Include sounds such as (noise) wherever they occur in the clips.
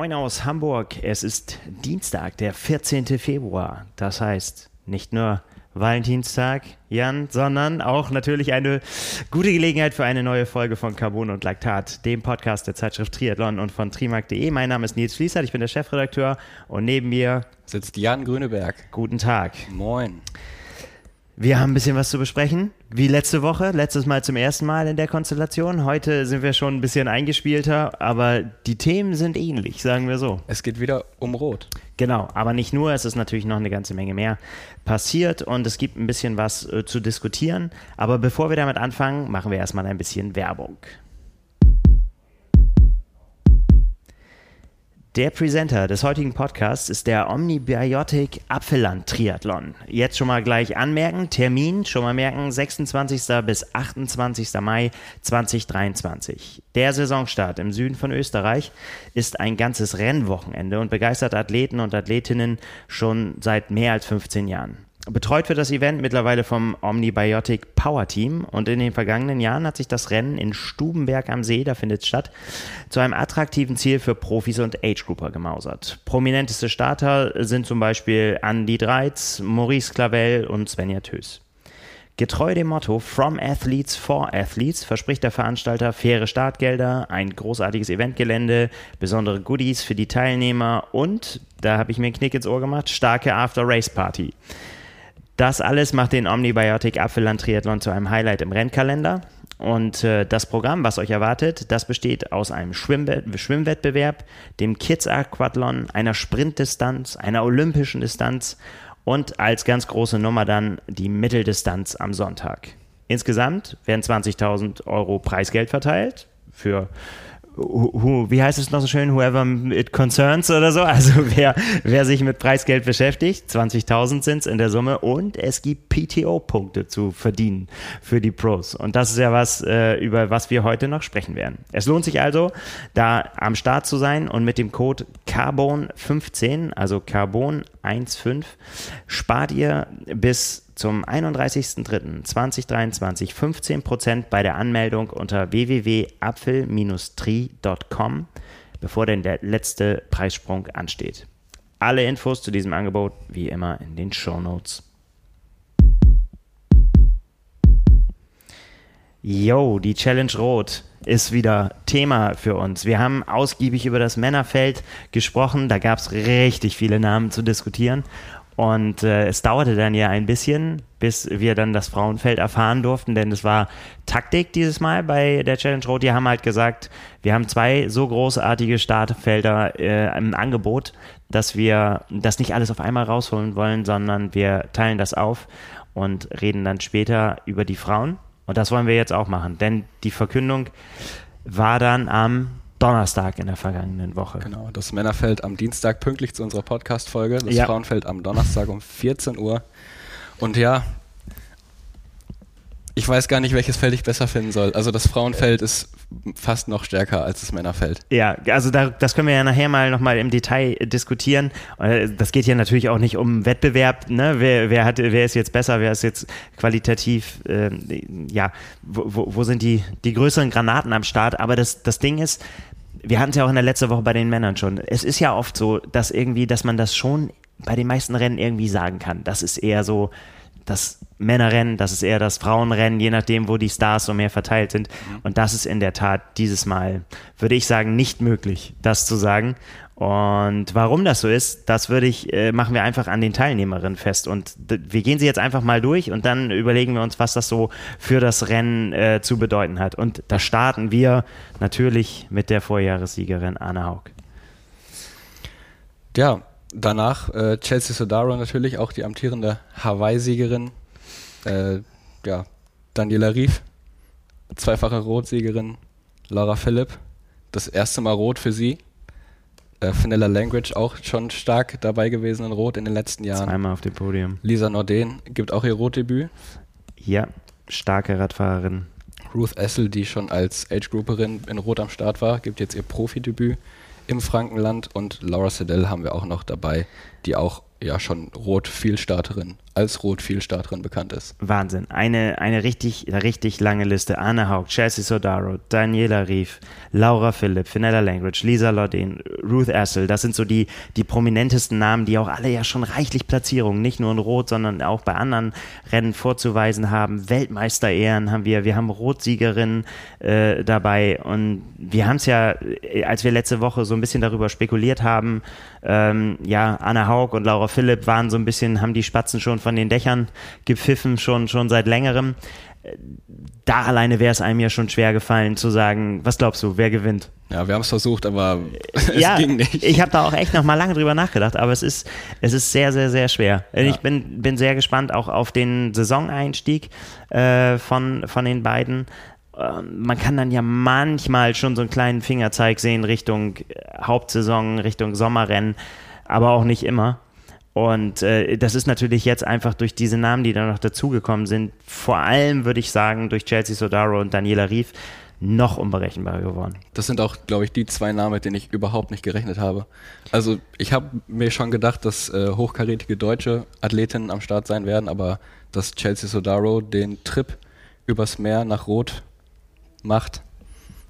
Moin aus Hamburg. Es ist Dienstag, der 14. Februar. Das heißt, nicht nur Valentinstag, Jan, sondern auch natürlich eine gute Gelegenheit für eine neue Folge von Carbon und Laktat, dem Podcast der Zeitschrift Triathlon und von trimark.de. Mein Name ist Nils Fließert, ich bin der Chefredakteur und neben mir sitzt Jan Grüneberg. Guten Tag. Moin. Wir haben ein bisschen was zu besprechen, wie letzte Woche, letztes Mal zum ersten Mal in der Konstellation. Heute sind wir schon ein bisschen eingespielter, aber die Themen sind ähnlich, sagen wir so. Es geht wieder um Rot. Genau, aber nicht nur, es ist natürlich noch eine ganze Menge mehr passiert und es gibt ein bisschen was äh, zu diskutieren. Aber bevor wir damit anfangen, machen wir erstmal ein bisschen Werbung. Der Presenter des heutigen Podcasts ist der Omnibiotic Apfelland Triathlon. Jetzt schon mal gleich anmerken, Termin schon mal merken, 26. bis 28. Mai 2023. Der Saisonstart im Süden von Österreich ist ein ganzes Rennwochenende und begeistert Athleten und Athletinnen schon seit mehr als 15 Jahren. Betreut wird das Event mittlerweile vom Omnibiotic Power Team und in den vergangenen Jahren hat sich das Rennen in Stubenberg am See, da findet es statt, zu einem attraktiven Ziel für Profis und Age-Grouper gemausert. Prominenteste Starter sind zum Beispiel Andy Dreiz, Maurice Clavel und Svenja Tös. Getreu dem Motto From Athletes for Athletes verspricht der Veranstalter faire Startgelder, ein großartiges Eventgelände, besondere Goodies für die Teilnehmer und, da habe ich mir einen Knick ins Ohr gemacht, starke After-Race-Party. Das alles macht den Omnibiotic Apfelland Triathlon zu einem Highlight im Rennkalender. Und äh, das Programm, was euch erwartet, das besteht aus einem Schwimmwett Schwimmwettbewerb, dem Kids Aquathlon, einer Sprintdistanz, einer olympischen Distanz und als ganz große Nummer dann die Mitteldistanz am Sonntag. Insgesamt werden 20.000 Euro Preisgeld verteilt für who, wie heißt es noch so schön, whoever it concerns oder so, also wer, wer sich mit Preisgeld beschäftigt, 20.000 sind es in der Summe und es gibt PTO-Punkte zu verdienen für die Pros. Und das ist ja was, äh, über was wir heute noch sprechen werden. Es lohnt sich also, da am Start zu sein und mit dem Code Carbon15, also Carbon15, spart ihr bis zum 31.03.2023 15% bei der Anmeldung unter www.apfel-tri.com, bevor denn der letzte Preissprung ansteht. Alle Infos zu diesem Angebot wie immer in den Show Notes. Yo, die Challenge Rot ist wieder Thema für uns. Wir haben ausgiebig über das Männerfeld gesprochen. Da gab es richtig viele Namen zu diskutieren. Und äh, es dauerte dann ja ein bisschen, bis wir dann das Frauenfeld erfahren durften, denn es war Taktik dieses Mal bei der Challenge Road. Die haben halt gesagt, wir haben zwei so großartige Startfelder äh, im Angebot, dass wir das nicht alles auf einmal rausholen wollen, sondern wir teilen das auf und reden dann später über die Frauen. Und das wollen wir jetzt auch machen, denn die Verkündung war dann am Donnerstag in der vergangenen Woche. Genau, das Männerfeld am Dienstag pünktlich zu unserer Podcast-Folge, das ja. Frauenfeld am Donnerstag um 14 Uhr. Und ja, ich weiß gar nicht, welches Feld ich besser finden soll. Also das Frauenfeld ist fast noch stärker als das Männerfeld. Ja, also da, das können wir ja nachher mal nochmal im Detail diskutieren. Äh, das geht ja natürlich auch nicht um Wettbewerb. Ne? Wer, wer, hat, wer ist jetzt besser, wer ist jetzt qualitativ, äh, ja, wo, wo sind die, die größeren Granaten am Start? Aber das, das Ding ist, wir hatten es ja auch in der letzten Woche bei den Männern schon. Es ist ja oft so, dass irgendwie, dass man das schon bei den meisten Rennen irgendwie sagen kann. Das ist eher so das Männerrennen, das ist eher das Frauenrennen, je nachdem, wo die Stars so mehr verteilt sind. Mhm. Und das ist in der Tat dieses Mal, würde ich sagen, nicht möglich, das zu sagen. Und warum das so ist, das würde ich, äh, machen wir einfach an den Teilnehmerinnen fest. Und wir gehen sie jetzt einfach mal durch und dann überlegen wir uns, was das so für das Rennen äh, zu bedeuten hat. Und da starten wir natürlich mit der Vorjahressiegerin Anna Haug. Ja, danach äh, Chelsea Sodaro natürlich, auch die amtierende Hawaii-Siegerin. Äh, ja, Daniela Rief, zweifache Rotsiegerin. Laura Philipp, das erste Mal Rot für sie äh, Vanilla Language auch schon stark dabei gewesen in Rot in den letzten Jahren. Zweimal auf dem Podium. Lisa Norden gibt auch ihr Rotdebüt. Ja, starke Radfahrerin. Ruth Essel, die schon als Age-Grouperin in Rot am Start war, gibt jetzt ihr Profidebüt im Frankenland und Laura Sedell haben wir auch noch dabei, die auch ja schon Rot-Vielstarterin, als Rot-Vielstarterin bekannt ist. Wahnsinn. Eine, eine richtig, richtig lange Liste. Anne Haug, Chelsea Sodaro, Daniela Rief, Laura Philipp, Finella Langridge, Lisa Lodin, Ruth Assel. Das sind so die, die prominentesten Namen, die auch alle ja schon reichlich Platzierungen, nicht nur in Rot, sondern auch bei anderen Rennen vorzuweisen haben. Weltmeister-Ehren haben wir, wir haben Rotsiegerinnen äh, dabei und wir haben es ja, äh, als wir letzte Woche so ein bisschen darüber spekuliert haben, ähm, ja, Anna Haug und Laura Philipp waren so ein bisschen, haben die Spatzen schon von den Dächern gepfiffen, schon, schon seit längerem. Da alleine wäre es einem ja schon schwer gefallen zu sagen, was glaubst du, wer gewinnt? Ja, wir haben es versucht, aber (laughs) es ja, ging nicht. Ich habe da auch echt noch mal lange drüber nachgedacht, aber es ist, es ist sehr, sehr, sehr schwer. Ja. Ich bin, bin sehr gespannt auch auf den Saisoneinstieg äh, von, von den beiden ähm, man kann dann ja manchmal schon so einen kleinen Fingerzeig sehen Richtung Hauptsaison, Richtung Sommerrennen, aber auch nicht immer. Und äh, das ist natürlich jetzt einfach durch diese Namen, die da noch dazugekommen sind, vor allem würde ich sagen, durch Chelsea Sodaro und Daniela Rief, noch unberechenbarer geworden. Das sind auch, glaube ich, die zwei Namen, mit denen ich überhaupt nicht gerechnet habe. Also ich habe mir schon gedacht, dass äh, hochkarätige deutsche Athletinnen am Start sein werden, aber dass Chelsea Sodaro den Trip übers Meer nach Rot macht,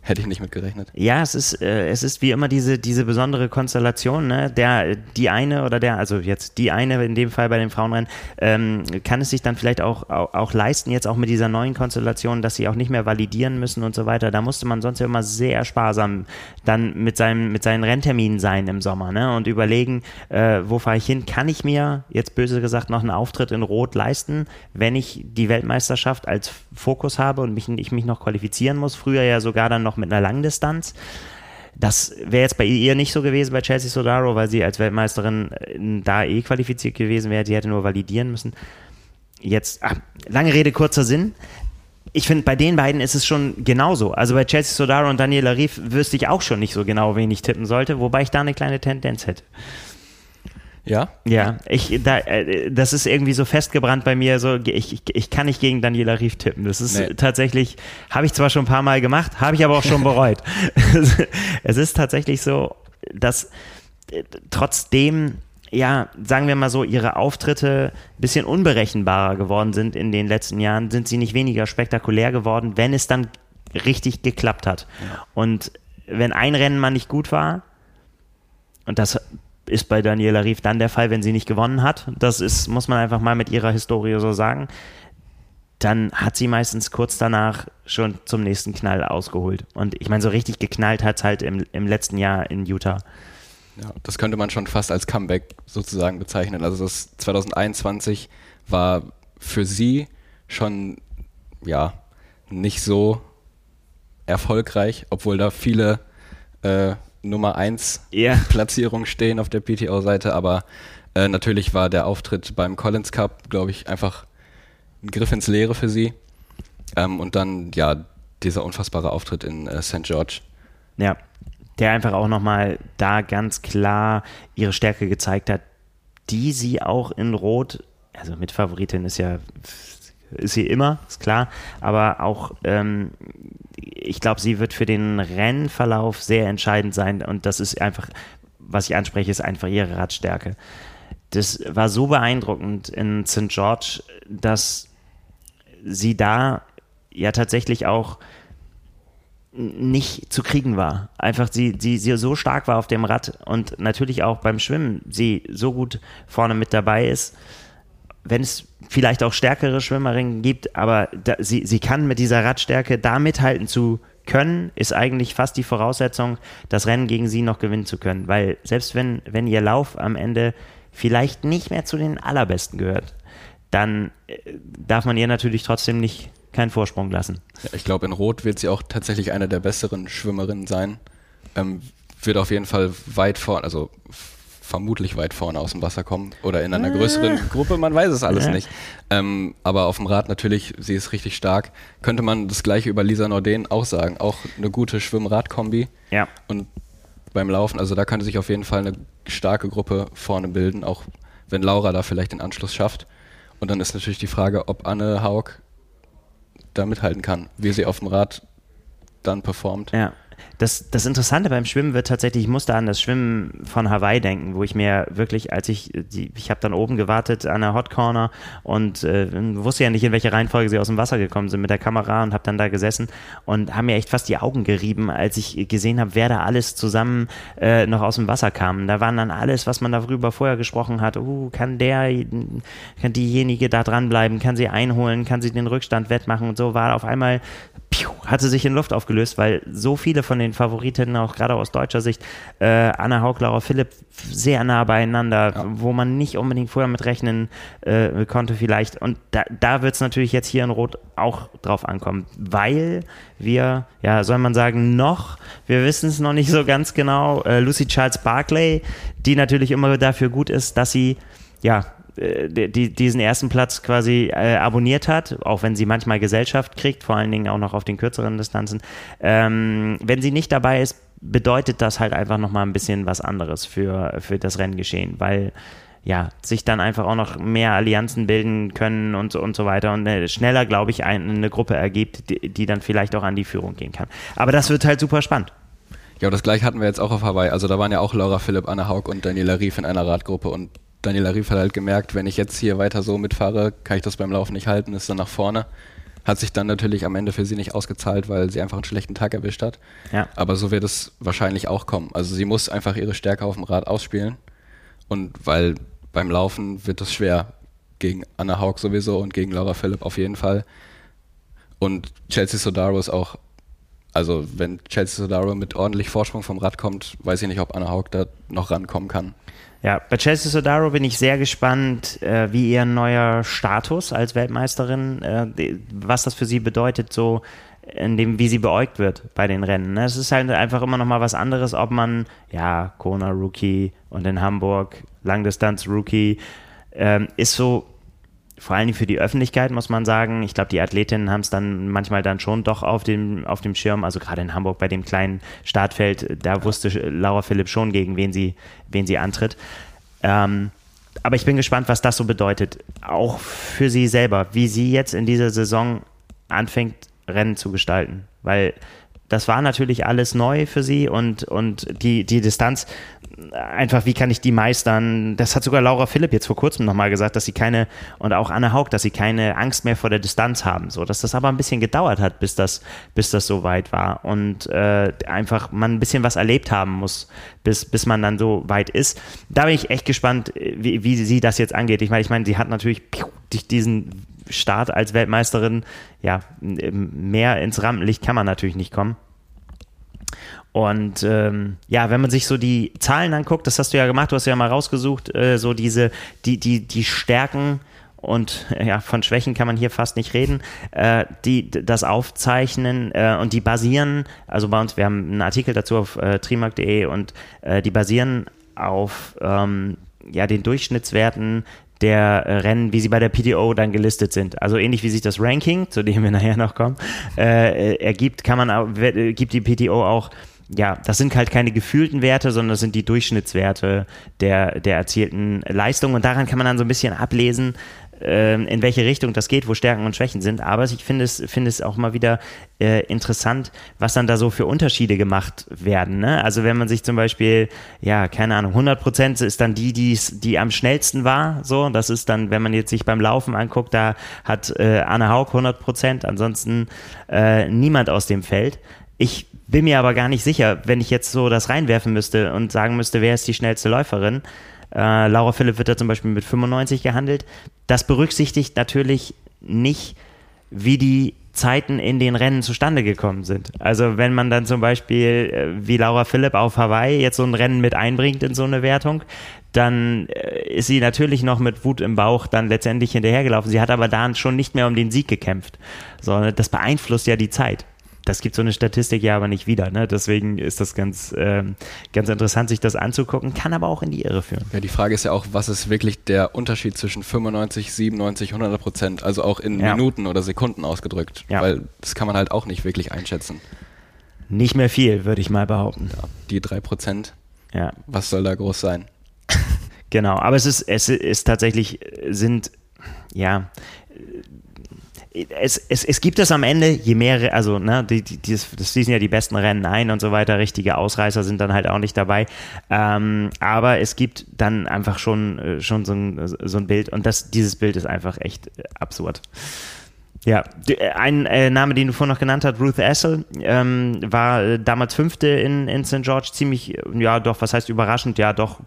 Hätte ich nicht mit gerechnet. Ja, es ist, äh, es ist wie immer diese, diese besondere Konstellation, ne? Der, die eine oder der, also jetzt die eine in dem Fall bei den Frauenrennen, ähm, kann es sich dann vielleicht auch, auch, auch, leisten, jetzt auch mit dieser neuen Konstellation, dass sie auch nicht mehr validieren müssen und so weiter. Da musste man sonst ja immer sehr sparsam dann mit, seinem, mit seinen Rennterminen sein im Sommer, ne? Und überlegen, äh, wo fahre ich hin? Kann ich mir jetzt böse gesagt noch einen Auftritt in Rot leisten, wenn ich die Weltmeisterschaft als Fokus habe und mich, ich mich noch qualifizieren muss? Früher ja sogar dann noch noch mit einer Langdistanz. Das wäre jetzt bei ihr nicht so gewesen bei Chelsea Sodaro, weil sie als Weltmeisterin äh, da eh qualifiziert gewesen wäre. Sie hätte nur validieren müssen. Jetzt, ach, lange Rede, kurzer Sinn. Ich finde, bei den beiden ist es schon genauso. Also bei Chelsea Sodaro und Daniela Rief wüsste ich auch schon nicht so genau, wen ich tippen sollte, wobei ich da eine kleine Tendenz hätte. Ja? Ja, ich, da, äh, das ist irgendwie so festgebrannt bei mir. So, ich, ich, ich kann nicht gegen Daniela Rief tippen. Das ist nee. tatsächlich, habe ich zwar schon ein paar Mal gemacht, habe ich aber auch schon bereut. (laughs) es ist tatsächlich so, dass äh, trotzdem, ja, sagen wir mal so, ihre Auftritte ein bisschen unberechenbarer geworden sind in den letzten Jahren, sind sie nicht weniger spektakulär geworden, wenn es dann richtig geklappt hat. Ja. Und wenn ein Rennen mal nicht gut war, und das ist bei Daniela Rief dann der Fall, wenn sie nicht gewonnen hat. Das ist, muss man einfach mal mit ihrer Historie so sagen. Dann hat sie meistens kurz danach schon zum nächsten Knall ausgeholt. Und ich meine, so richtig geknallt hat es halt im, im letzten Jahr in Utah. Ja, das könnte man schon fast als Comeback sozusagen bezeichnen. Also das 2021 war für sie schon ja nicht so erfolgreich, obwohl da viele äh, Nummer 1 yeah. (laughs) Platzierung stehen auf der PTO-Seite, aber äh, natürlich war der Auftritt beim Collins Cup, glaube ich, einfach ein Griff ins Leere für sie. Ähm, und dann, ja, dieser unfassbare Auftritt in äh, St. George. Ja, der einfach auch nochmal da ganz klar ihre Stärke gezeigt hat, die sie auch in Rot, also mit Favoritin ist ja ist sie immer, ist klar, aber auch ähm, ich glaube, sie wird für den Rennverlauf sehr entscheidend sein und das ist einfach, was ich anspreche, ist einfach ihre Radstärke. Das war so beeindruckend in St. George, dass sie da ja tatsächlich auch nicht zu kriegen war. Einfach sie, sie, sie so stark war auf dem Rad und natürlich auch beim Schwimmen sie so gut vorne mit dabei ist, wenn es vielleicht auch stärkere Schwimmerinnen gibt, aber da, sie, sie kann mit dieser Radstärke da mithalten zu können, ist eigentlich fast die Voraussetzung, das Rennen gegen sie noch gewinnen zu können. Weil selbst wenn, wenn ihr Lauf am Ende vielleicht nicht mehr zu den allerbesten gehört, dann äh, darf man ihr natürlich trotzdem nicht keinen Vorsprung lassen. Ja, ich glaube, in Rot wird sie auch tatsächlich eine der besseren Schwimmerinnen sein. Ähm, wird auf jeden Fall weit vorne, also vermutlich weit vorne aus dem Wasser kommen oder in einer äh. größeren Gruppe, man weiß es alles ja. nicht. Ähm, aber auf dem Rad natürlich, sie ist richtig stark. Könnte man das gleiche über Lisa Norden auch sagen. Auch eine gute Schwimm-Rad-Kombi. Ja. Und beim Laufen, also da könnte sich auf jeden Fall eine starke Gruppe vorne bilden, auch wenn Laura da vielleicht den Anschluss schafft. Und dann ist natürlich die Frage, ob Anne Haug da mithalten kann, wie sie auf dem Rad dann performt. Ja. Das, das Interessante beim Schwimmen wird tatsächlich, ich musste an das Schwimmen von Hawaii denken, wo ich mir wirklich, als ich, die, ich habe dann oben gewartet an der Hot Corner und äh, wusste ja nicht, in welche Reihenfolge sie aus dem Wasser gekommen sind mit der Kamera und habe dann da gesessen und haben mir echt fast die Augen gerieben, als ich gesehen habe, wer da alles zusammen äh, noch aus dem Wasser kam. Da waren dann alles, was man darüber vorher gesprochen hat. Uh, kann der, kann diejenige da dranbleiben, kann sie einholen, kann sie den Rückstand wettmachen und so war auf einmal piu, hatte sich in Luft aufgelöst, weil so viele von den Favoritinnen, auch gerade aus deutscher Sicht, äh, Anna Haug, Laura Philipp, sehr nah beieinander, ja. wo man nicht unbedingt vorher mit rechnen äh, konnte vielleicht. Und da, da wird es natürlich jetzt hier in Rot auch drauf ankommen, weil wir, ja, soll man sagen, noch, wir wissen es noch nicht so ganz genau, äh, Lucy Charles Barclay, die natürlich immer dafür gut ist, dass sie ja, die, diesen ersten Platz quasi äh, abonniert hat, auch wenn sie manchmal Gesellschaft kriegt, vor allen Dingen auch noch auf den kürzeren Distanzen. Ähm, wenn sie nicht dabei ist, bedeutet das halt einfach nochmal ein bisschen was anderes für, für das Renngeschehen, weil ja, sich dann einfach auch noch mehr Allianzen bilden können und, und so weiter und äh, schneller, glaube ich, ein, eine Gruppe ergibt, die, die dann vielleicht auch an die Führung gehen kann. Aber das wird halt super spannend. Ja, das gleiche hatten wir jetzt auch auf Hawaii. Also da waren ja auch Laura Philipp, Anna Haug und Daniela Rief in einer Radgruppe und Daniela Rief hat halt gemerkt, wenn ich jetzt hier weiter so mitfahre, kann ich das beim Laufen nicht halten, ist dann nach vorne. Hat sich dann natürlich am Ende für sie nicht ausgezahlt, weil sie einfach einen schlechten Tag erwischt hat. Ja. Aber so wird es wahrscheinlich auch kommen. Also sie muss einfach ihre Stärke auf dem Rad ausspielen. Und weil beim Laufen wird es schwer. Gegen Anna Haug sowieso und gegen Laura Philipp auf jeden Fall. Und Chelsea Sodaro ist auch, also wenn Chelsea Sodaro mit ordentlich Vorsprung vom Rad kommt, weiß ich nicht, ob Anna Haug da noch rankommen kann. Ja, bei Chelsea Sodaro bin ich sehr gespannt, äh, wie ihr neuer Status als Weltmeisterin, äh, was das für sie bedeutet, so in dem, wie sie beäugt wird bei den Rennen. Ne? Es ist halt einfach immer noch mal was anderes, ob man, ja, Kona Rookie und in Hamburg Langdistanz Rookie, ähm, ist so vor allem für die Öffentlichkeit muss man sagen, ich glaube, die Athletinnen haben es dann manchmal dann schon doch auf dem, auf dem Schirm, also gerade in Hamburg bei dem kleinen Startfeld, da wusste Laura Philipp schon, gegen wen sie, wen sie antritt. Ähm, aber ich bin gespannt, was das so bedeutet, auch für sie selber, wie sie jetzt in dieser Saison anfängt, Rennen zu gestalten. Weil das war natürlich alles neu für sie und, und die, die Distanz, einfach, wie kann ich die meistern? Das hat sogar Laura Philipp jetzt vor kurzem nochmal gesagt, dass sie keine, und auch Anne Haug, dass sie keine Angst mehr vor der Distanz haben. So, dass das aber ein bisschen gedauert hat, bis das, bis das so weit war. Und äh, einfach man ein bisschen was erlebt haben muss, bis, bis man dann so weit ist. Da bin ich echt gespannt, wie, wie sie das jetzt angeht. Ich meine, ich meine, sie hat natürlich diesen Start als Weltmeisterin, ja, mehr ins Rampenlicht kann man natürlich nicht kommen. Und ähm, ja, wenn man sich so die Zahlen anguckt, das hast du ja gemacht, du hast ja mal rausgesucht, äh, so diese, die, die, die Stärken und (laughs) ja, von Schwächen kann man hier fast nicht reden, äh, die das aufzeichnen äh, und die basieren, also bei uns, wir haben einen Artikel dazu auf äh, trimark.de und äh, die basieren auf ähm, ja, den Durchschnittswerten der äh, Rennen, wie sie bei der PTO dann gelistet sind. Also ähnlich wie sich das Ranking, zu dem wir (laughs) nachher noch kommen, äh, ergibt, kann man auch, gibt die PTO auch ja, das sind halt keine gefühlten Werte, sondern das sind die Durchschnittswerte der, der erzielten Leistung. Und daran kann man dann so ein bisschen ablesen, ähm, in welche Richtung das geht, wo Stärken und Schwächen sind. Aber ich finde es, finde es auch mal wieder äh, interessant, was dann da so für Unterschiede gemacht werden. Ne? Also wenn man sich zum Beispiel, ja, keine Ahnung, 100 Prozent ist dann die, die's, die am schnellsten war. So, das ist dann, wenn man jetzt sich beim Laufen anguckt, da hat äh, Anne Haug 100 Prozent, ansonsten äh, niemand aus dem Feld. Ich bin mir aber gar nicht sicher, wenn ich jetzt so das reinwerfen müsste und sagen müsste, wer ist die schnellste Läuferin äh, Laura Philipp wird da zum Beispiel mit 95 gehandelt. Das berücksichtigt natürlich nicht, wie die Zeiten in den Rennen zustande gekommen sind. Also wenn man dann zum Beispiel äh, wie Laura Philipp auf Hawaii jetzt so ein Rennen mit einbringt in so eine Wertung, dann äh, ist sie natürlich noch mit Wut im Bauch dann letztendlich hinterhergelaufen. Sie hat aber da schon nicht mehr um den Sieg gekämpft. So, das beeinflusst ja die Zeit das gibt so eine Statistik ja aber nicht wieder. Ne? Deswegen ist das ganz, ähm, ganz interessant, sich das anzugucken, kann aber auch in die Irre führen. Ja, die Frage ist ja auch, was ist wirklich der Unterschied zwischen 95, 97, 100 Prozent, also auch in ja. Minuten oder Sekunden ausgedrückt, ja. weil das kann man halt auch nicht wirklich einschätzen. Nicht mehr viel, würde ich mal behaupten. Ja, die drei Prozent, ja. was soll da groß sein? (laughs) genau, aber es ist, es ist tatsächlich, sind, ja, es, es, es gibt es am Ende, je mehr, also ne, die, die, die, das schließen ja die besten Rennen ein und so weiter, richtige Ausreißer sind dann halt auch nicht dabei. Ähm, aber es gibt dann einfach schon, äh, schon so ein, so ein Bild und das, dieses Bild ist einfach echt äh, absurd. Ja, äh, ein äh, Name, den du vorhin noch genannt hast, Ruth Essel, ähm, war äh, damals Fünfte in, in St. George, ziemlich, ja doch, was heißt überraschend, ja doch,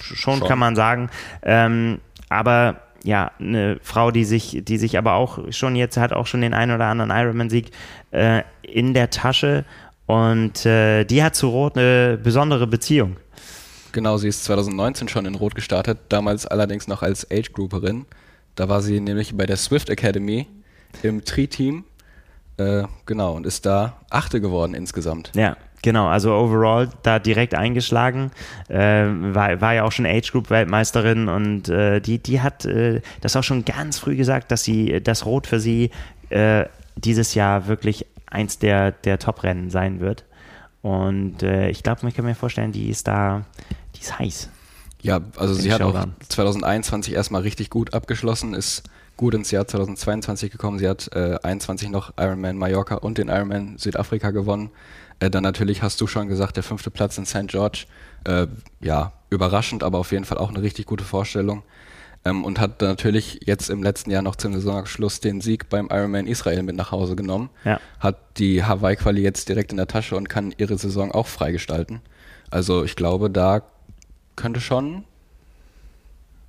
schon, schon. kann man sagen. Ähm, aber ja, eine Frau, die sich, die sich aber auch schon jetzt hat auch schon den einen oder anderen Ironman-Sieg äh, in der Tasche und äh, die hat zu Rot eine besondere Beziehung. Genau, sie ist 2019 schon in Rot gestartet, damals allerdings noch als Age-Grouperin. Da war sie nämlich bei der Swift Academy im Tri-Team. Äh, genau, und ist da Achte geworden insgesamt. Ja, Genau, also overall da direkt eingeschlagen, äh, war, war ja auch schon Age Group Weltmeisterin und äh, die, die hat äh, das auch schon ganz früh gesagt, dass sie das Rot für sie äh, dieses Jahr wirklich eins der, der Top-Rennen sein wird. Und äh, ich glaube, man kann mir vorstellen, die ist da, die ist heiß. Ja, also sie hat auch 2021 erstmal richtig gut abgeschlossen, ist gut ins Jahr 2022 gekommen. Sie hat äh, 21 noch Ironman Mallorca und den Ironman Südafrika gewonnen. Äh, dann natürlich hast du schon gesagt, der fünfte Platz in St. George. Äh, ja, überraschend, aber auf jeden Fall auch eine richtig gute Vorstellung. Ähm, und hat natürlich jetzt im letzten Jahr noch zum Saisonabschluss den Sieg beim Ironman Israel mit nach Hause genommen. Ja. Hat die Hawaii-Quali jetzt direkt in der Tasche und kann ihre Saison auch freigestalten. Also ich glaube, da könnte schon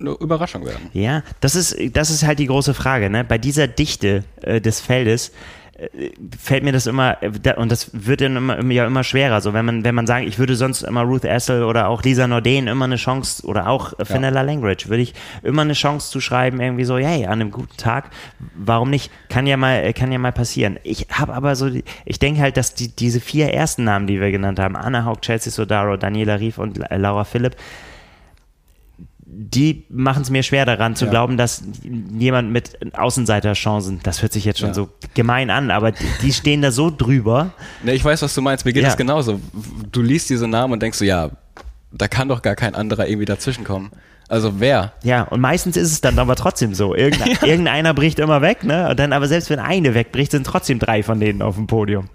eine Überraschung werden. Ja, das ist, das ist halt die große Frage. Ne? Bei dieser Dichte äh, des Feldes fällt mir das immer, und das wird dann immer, ja immer schwerer. So, wenn man, wenn man sagt, ich würde sonst immer Ruth Essel oder auch Lisa Norden immer eine Chance, oder auch Fenella ja. Language, würde ich immer eine Chance zu schreiben, irgendwie so, hey, an einem guten Tag, warum nicht? Kann ja mal, kann ja mal passieren. Ich habe aber so, ich denke halt, dass die, diese vier ersten Namen, die wir genannt haben, Anna Haug, Chelsea Sodaro, Daniela Rief und Laura Philipp, die machen es mir schwer daran zu ja. glauben, dass jemand mit Außenseiterchancen, das hört sich jetzt schon ja. so gemein an, aber die, stehen da so drüber. Ne, ich weiß, was du meinst. Mir geht ja. das genauso. Du liest diese Namen und denkst so, ja, da kann doch gar kein anderer irgendwie dazwischenkommen. Also wer? Ja, und meistens ist es dann aber trotzdem so. Irgendeiner, ja. (laughs) irgendeiner bricht immer weg, ne? Und dann aber selbst wenn eine wegbricht, sind trotzdem drei von denen auf dem Podium.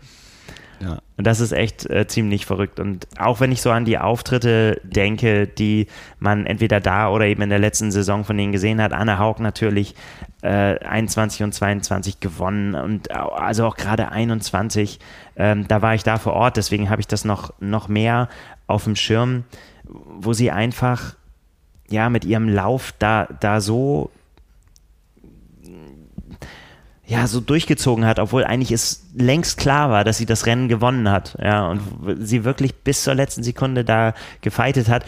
Ja. Und das ist echt äh, ziemlich verrückt. Und auch wenn ich so an die Auftritte denke, die man entweder da oder eben in der letzten Saison von denen gesehen hat, Anne Haug natürlich äh, 21 und 22 gewonnen und also auch gerade 21, ähm, da war ich da vor Ort, deswegen habe ich das noch, noch mehr auf dem Schirm, wo sie einfach ja mit ihrem Lauf da, da so ja, so durchgezogen hat, obwohl eigentlich es längst klar war, dass sie das Rennen gewonnen hat, ja, und sie wirklich bis zur letzten Sekunde da gefeitet hat,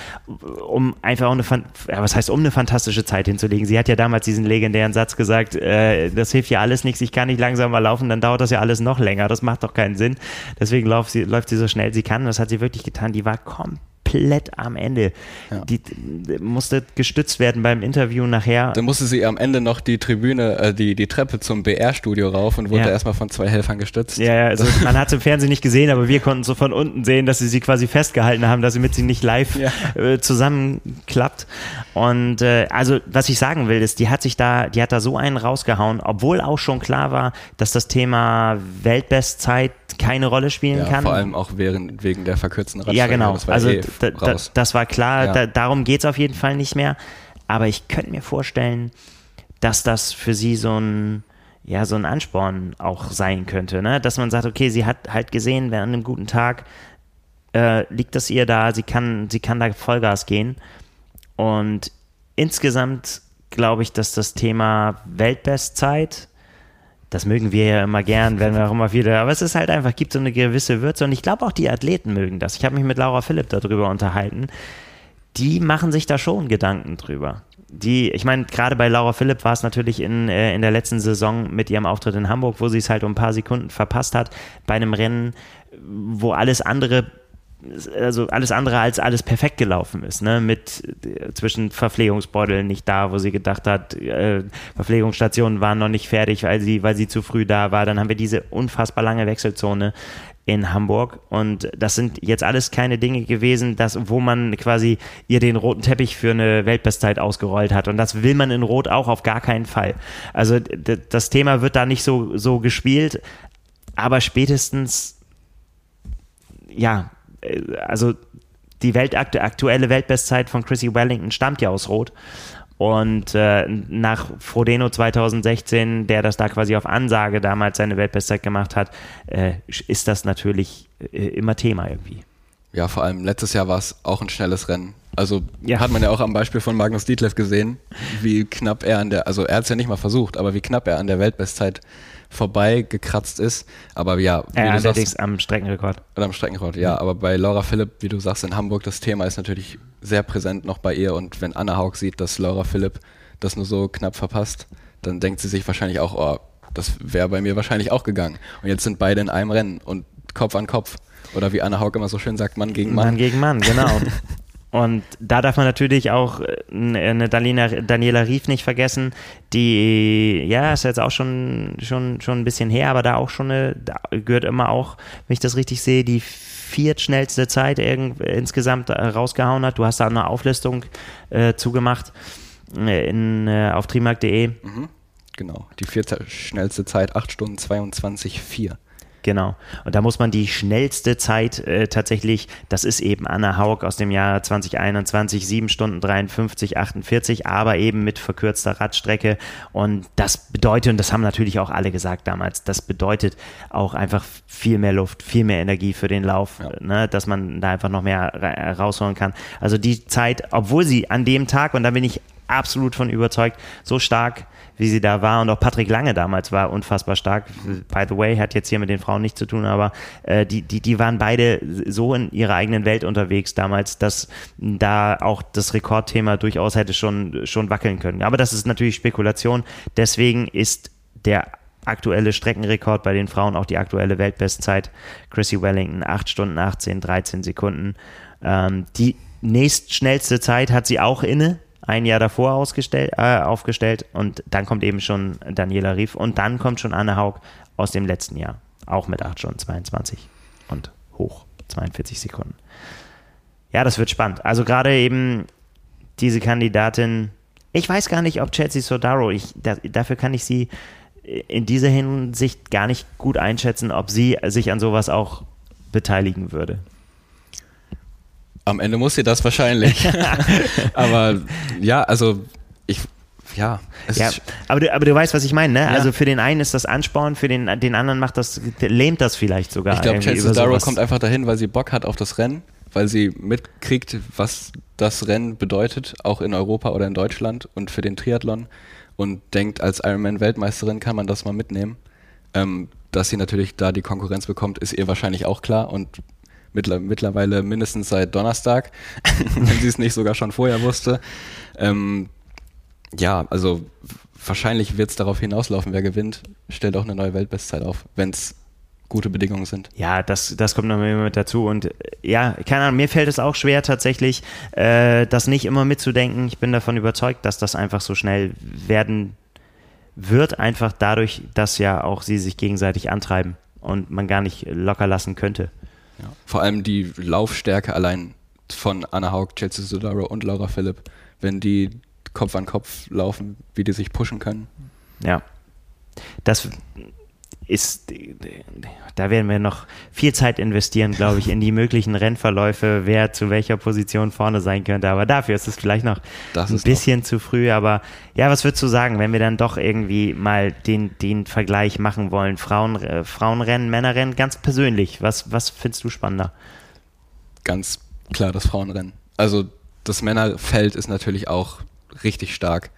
um einfach auch eine, ja, was heißt, um eine fantastische Zeit hinzulegen. Sie hat ja damals diesen legendären Satz gesagt, äh, das hilft ja alles nichts, ich kann nicht langsamer laufen, dann dauert das ja alles noch länger, das macht doch keinen Sinn. Deswegen läuft sie, läuft sie so schnell sie kann, das hat sie wirklich getan, die war komplett komplett am Ende. Ja. Die, die, musste gestützt werden beim Interview nachher. Dann musste sie am Ende noch die Tribüne, äh, die, die Treppe zum BR-Studio rauf und wurde ja. erstmal von zwei Helfern gestützt. Ja, ja also man hat es im Fernsehen nicht gesehen, aber wir konnten so von unten sehen, dass sie sie quasi festgehalten haben, dass sie mit sie nicht live ja. äh, zusammenklappt. Und äh, also, was ich sagen will, ist, die hat sich da, die hat da so einen rausgehauen, obwohl auch schon klar war, dass das Thema Weltbestzeit keine Rolle spielen ja, kann. Vor allem auch während, wegen der verkürzten Radstrecke. Ja, genau. also eh da, da, das war klar, ja. da, darum geht es auf jeden Fall nicht mehr. Aber ich könnte mir vorstellen, dass das für sie so ein, ja, so ein Ansporn auch sein könnte. Ne? Dass man sagt, okay, sie hat halt gesehen, während einem guten Tag äh, liegt das ihr da, sie kann, sie kann da Vollgas gehen. Und insgesamt glaube ich, dass das Thema Weltbestzeit das mögen wir ja immer gern, werden wir auch immer wieder, aber es ist halt einfach, gibt so eine gewisse Würze und ich glaube auch die Athleten mögen das. Ich habe mich mit Laura Philipp darüber unterhalten. Die machen sich da schon Gedanken drüber. Die, ich meine, gerade bei Laura Philipp war es natürlich in, äh, in der letzten Saison mit ihrem Auftritt in Hamburg, wo sie es halt um ein paar Sekunden verpasst hat, bei einem Rennen, wo alles andere also alles andere als alles perfekt gelaufen ist, ne? Mit äh, zwischen Verpflegungsbeuteln nicht da, wo sie gedacht hat, äh, Verpflegungsstationen waren noch nicht fertig, weil sie, weil sie zu früh da war. Dann haben wir diese unfassbar lange Wechselzone. in Hamburg. Und das sind jetzt alles keine Dinge gewesen, dass, wo man quasi ihr den roten Teppich für eine Weltbestzeit ausgerollt hat. Und das will man in Rot auch auf gar keinen Fall. Also das Thema wird da nicht so, so gespielt, aber spätestens, ja, also die Weltaktu aktuelle Weltbestzeit von Chrissy Wellington stammt ja aus Rot. Und äh, nach Frodeno 2016, der das da quasi auf Ansage damals seine Weltbestzeit gemacht hat, äh, ist das natürlich äh, immer Thema irgendwie. Ja, vor allem letztes Jahr war es auch ein schnelles Rennen. Also ja. hat man ja auch am Beispiel von Magnus Dietleff gesehen, wie knapp er an der, also er hat es ja nicht mal versucht, aber wie knapp er an der Weltbestzeit vorbei gekratzt ist. Aber ja, wie ja, du sagst, am Streckenrekord. Oder am Streckenrekord, ja. Mhm. Aber bei Laura Philipp, wie du sagst, in Hamburg, das Thema ist natürlich sehr präsent noch bei ihr. Und wenn Anna Haug sieht, dass Laura Philipp das nur so knapp verpasst, dann denkt sie sich wahrscheinlich auch, oh, das wäre bei mir wahrscheinlich auch gegangen. Und jetzt sind beide in einem Rennen und Kopf an Kopf. Oder wie Anna Haug immer so schön sagt, Mann gegen Mann. Mann gegen Mann, genau. (laughs) Und da darf man natürlich auch äh, eine Daniela, Daniela Rief nicht vergessen, die, ja, ist jetzt auch schon, schon, schon ein bisschen her, aber da auch schon eine, da gehört immer auch, wenn ich das richtig sehe, die viertschnellste Zeit insgesamt äh, rausgehauen hat. Du hast da eine Auflistung äh, zugemacht äh, in, äh, auf trimark.de. Mhm, genau, die viertschnellste Zeit, 8 Stunden 22,4. Genau. Und da muss man die schnellste Zeit äh, tatsächlich, das ist eben Anna Haug aus dem Jahr 2021, 7 Stunden 53, 48, aber eben mit verkürzter Radstrecke. Und das bedeutet, und das haben natürlich auch alle gesagt damals, das bedeutet auch einfach viel mehr Luft, viel mehr Energie für den Lauf, ja. ne, dass man da einfach noch mehr rausholen kann. Also die Zeit, obwohl sie an dem Tag, und da bin ich absolut von überzeugt, so stark wie sie da war und auch Patrick Lange damals war unfassbar stark. By the way, hat jetzt hier mit den Frauen nichts zu tun, aber äh, die, die, die waren beide so in ihrer eigenen Welt unterwegs damals, dass da auch das Rekordthema durchaus hätte schon, schon wackeln können. Aber das ist natürlich Spekulation. Deswegen ist der aktuelle Streckenrekord bei den Frauen auch die aktuelle Weltbestzeit. Chrissy Wellington 8 Stunden 18, 13 Sekunden. Ähm, die nächstschnellste Zeit hat sie auch inne ein Jahr davor ausgestellt, äh, aufgestellt und dann kommt eben schon Daniela Rief und dann kommt schon Anne Haug aus dem letzten Jahr, auch mit 8 Stunden 22 und hoch 42 Sekunden. Ja, das wird spannend. Also gerade eben diese Kandidatin, ich weiß gar nicht, ob Chelsea Sodaro, ich, da, dafür kann ich sie in dieser Hinsicht gar nicht gut einschätzen, ob sie sich an sowas auch beteiligen würde. Am Ende muss sie das wahrscheinlich. (laughs) aber ja, also ich, ja. ja aber, du, aber du weißt, was ich meine, ne? Ja. Also für den einen ist das Ansporn, für den, den anderen macht das, lähmt das vielleicht sogar. Ich glaube, Chelsea Darrow kommt einfach dahin, weil sie Bock hat auf das Rennen, weil sie mitkriegt, was das Rennen bedeutet, auch in Europa oder in Deutschland und für den Triathlon und denkt, als Ironman-Weltmeisterin kann man das mal mitnehmen. Ähm, dass sie natürlich da die Konkurrenz bekommt, ist ihr wahrscheinlich auch klar und mittlerweile mindestens seit Donnerstag, (laughs) wenn sie es nicht sogar schon vorher wusste. Ähm, ja, also wahrscheinlich wird es darauf hinauslaufen, wer gewinnt, stellt auch eine neue Weltbestzeit auf, wenn es gute Bedingungen sind. Ja, das, das kommt noch immer mit dazu. Und äh, ja, keine Ahnung, mir fällt es auch schwer tatsächlich, äh, das nicht immer mitzudenken. Ich bin davon überzeugt, dass das einfach so schnell werden wird, einfach dadurch, dass ja auch sie sich gegenseitig antreiben und man gar nicht locker lassen könnte. Ja. Vor allem die Laufstärke allein von Anna Haug, Chelsea Sodaro und Laura Philipp, wenn die Kopf an Kopf laufen, wie die sich pushen können. Ja. Das ist, da werden wir noch viel Zeit investieren, glaube ich, in die möglichen Rennverläufe, wer zu welcher Position vorne sein könnte. Aber dafür ist es vielleicht noch das ein bisschen noch. zu früh. Aber ja, was würdest du sagen, wenn wir dann doch irgendwie mal den, den Vergleich machen wollen? Frauen, äh, Frauenrennen, Männerrennen, ganz persönlich. Was, was findest du spannender? Ganz klar das Frauenrennen. Also das Männerfeld ist natürlich auch richtig stark.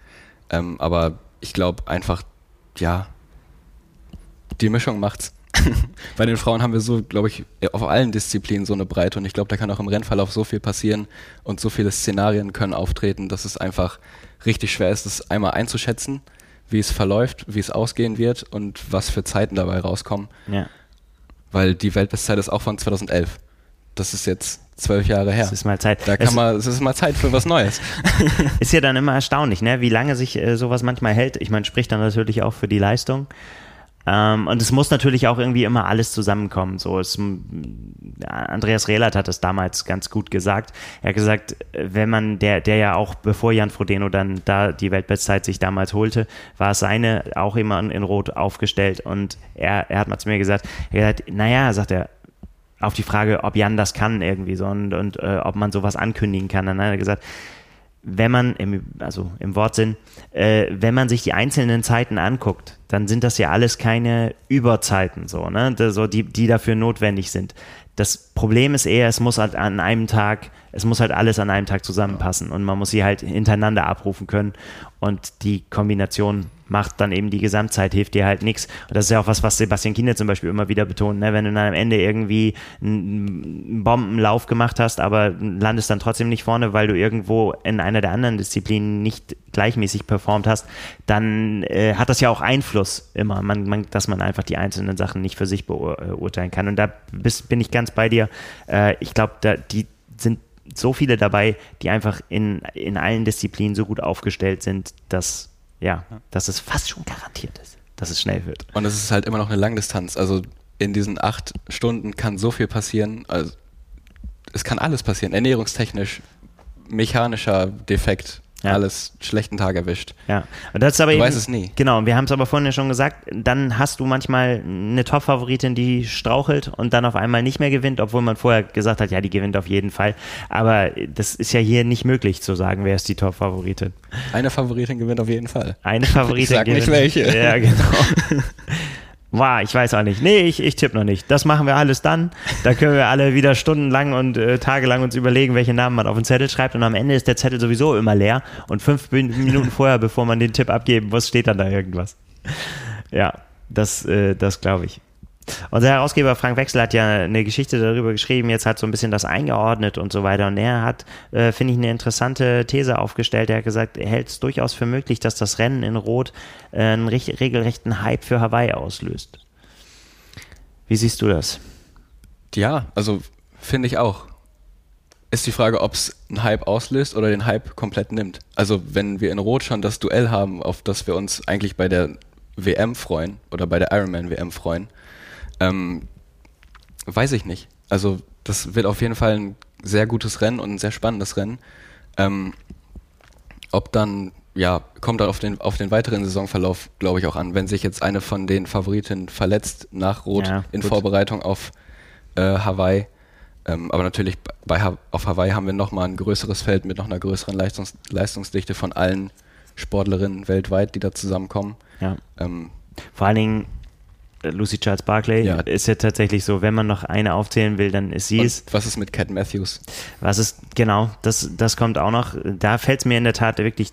Ähm, aber ich glaube einfach, ja, die Mischung macht's. (laughs) Bei den Frauen haben wir so, glaube ich, auf allen Disziplinen so eine Breite und ich glaube, da kann auch im Rennverlauf so viel passieren und so viele Szenarien können auftreten, dass es einfach richtig schwer ist, das einmal einzuschätzen, wie es verläuft, wie es ausgehen wird und was für Zeiten dabei rauskommen. Ja. Weil die Weltbestzeit ist auch von 2011. Das ist jetzt zwölf Jahre her. Es ist mal Zeit. Da kann es man, es ist mal Zeit für was Neues. (laughs) ist ja dann immer erstaunlich, ne? wie lange sich äh, sowas manchmal hält. Ich meine, spricht dann natürlich auch für die Leistung. Ähm, und es muss natürlich auch irgendwie immer alles zusammenkommen. So, es, Andreas Rehlert hat das damals ganz gut gesagt. Er hat gesagt, wenn man, der, der ja auch, bevor Jan Frodeno dann da die Weltbestzeit sich damals holte, war seine auch immer in Rot aufgestellt. Und er, er hat mal zu mir gesagt, er hat gesagt, naja, sagt er, auf die Frage, ob Jan das kann irgendwie so und, und äh, ob man sowas ankündigen kann, dann hat er gesagt, wenn man, im, also im Wortsinn, äh, wenn man sich die einzelnen Zeiten anguckt, dann sind das ja alles keine Überzeiten, so, ne? So, die, die dafür notwendig sind. Das Problem ist eher, es muss halt an einem Tag, es muss halt alles an einem Tag zusammenpassen und man muss sie halt hintereinander abrufen können und die Kombination macht dann eben die Gesamtzeit, hilft dir halt nichts. Und das ist ja auch was, was Sebastian Kienle zum Beispiel immer wieder betont, ne? wenn du dann am Ende irgendwie einen Bombenlauf gemacht hast, aber landest dann trotzdem nicht vorne, weil du irgendwo in einer der anderen Disziplinen nicht gleichmäßig performt hast, dann äh, hat das ja auch Einfluss immer, man, man, dass man einfach die einzelnen Sachen nicht für sich beurteilen kann. Und da bist, bin ich ganz bei dir. Äh, ich glaube, die sind so viele dabei, die einfach in, in allen Disziplinen so gut aufgestellt sind, dass ja, dass es fast schon garantiert ist, dass es schnell wird. Und es ist halt immer noch eine Langdistanz. Also in diesen acht Stunden kann so viel passieren. Also es kann alles passieren. Ernährungstechnisch, mechanischer Defekt, ja. alles schlechten Tag erwischt. Ja, und das ist aber du eben, weißt es nie. Genau, und wir haben es aber vorhin ja schon gesagt, dann hast du manchmal eine Top-Favoritin, die strauchelt und dann auf einmal nicht mehr gewinnt, obwohl man vorher gesagt hat, ja, die gewinnt auf jeden Fall. Aber das ist ja hier nicht möglich zu sagen, wer ist die Top-Favoritin. Eine Favoritin gewinnt auf jeden Fall. Eine Favoritin ich sag gewinnt. nicht welche. Ja, genau. (laughs) Wow, ich weiß auch nicht. Nee, ich, ich tippe noch nicht. Das machen wir alles dann. Da können wir alle wieder stundenlang und äh, tagelang uns überlegen, welche Namen man auf den Zettel schreibt. Und am Ende ist der Zettel sowieso immer leer. Und fünf Minuten vorher, bevor man den Tipp abgeben muss, steht dann da irgendwas. Ja, das, äh, das glaube ich. Unser Herausgeber Frank Wechsel hat ja eine Geschichte darüber geschrieben, jetzt hat so ein bisschen das eingeordnet und so weiter. Und er hat, äh, finde ich, eine interessante These aufgestellt. Er hat gesagt, er hält es durchaus für möglich, dass das Rennen in Rot äh, einen regelrechten Hype für Hawaii auslöst. Wie siehst du das? Ja, also finde ich auch. Ist die Frage, ob es einen Hype auslöst oder den Hype komplett nimmt. Also wenn wir in Rot schon das Duell haben, auf das wir uns eigentlich bei der WM freuen oder bei der Ironman WM freuen, ähm, weiß ich nicht. Also das wird auf jeden Fall ein sehr gutes Rennen und ein sehr spannendes Rennen. Ähm, ob dann, ja, kommt dann auf den, auf den weiteren Saisonverlauf, glaube ich, auch an. Wenn sich jetzt eine von den Favoritinnen verletzt nach Rot ja, in gut. Vorbereitung auf äh, Hawaii. Ähm, aber natürlich bei ha auf Hawaii haben wir nochmal ein größeres Feld mit noch einer größeren Leistungs Leistungsdichte von allen Sportlerinnen weltweit, die da zusammenkommen. Ja. Ähm, Vor allen Dingen Lucy Charles Barclay ja. ist ja tatsächlich so, wenn man noch eine aufzählen will, dann ist sie es. Was ist mit Cat Matthews? Was ist, genau, das, das kommt auch noch. Da fällt es mir in der Tat wirklich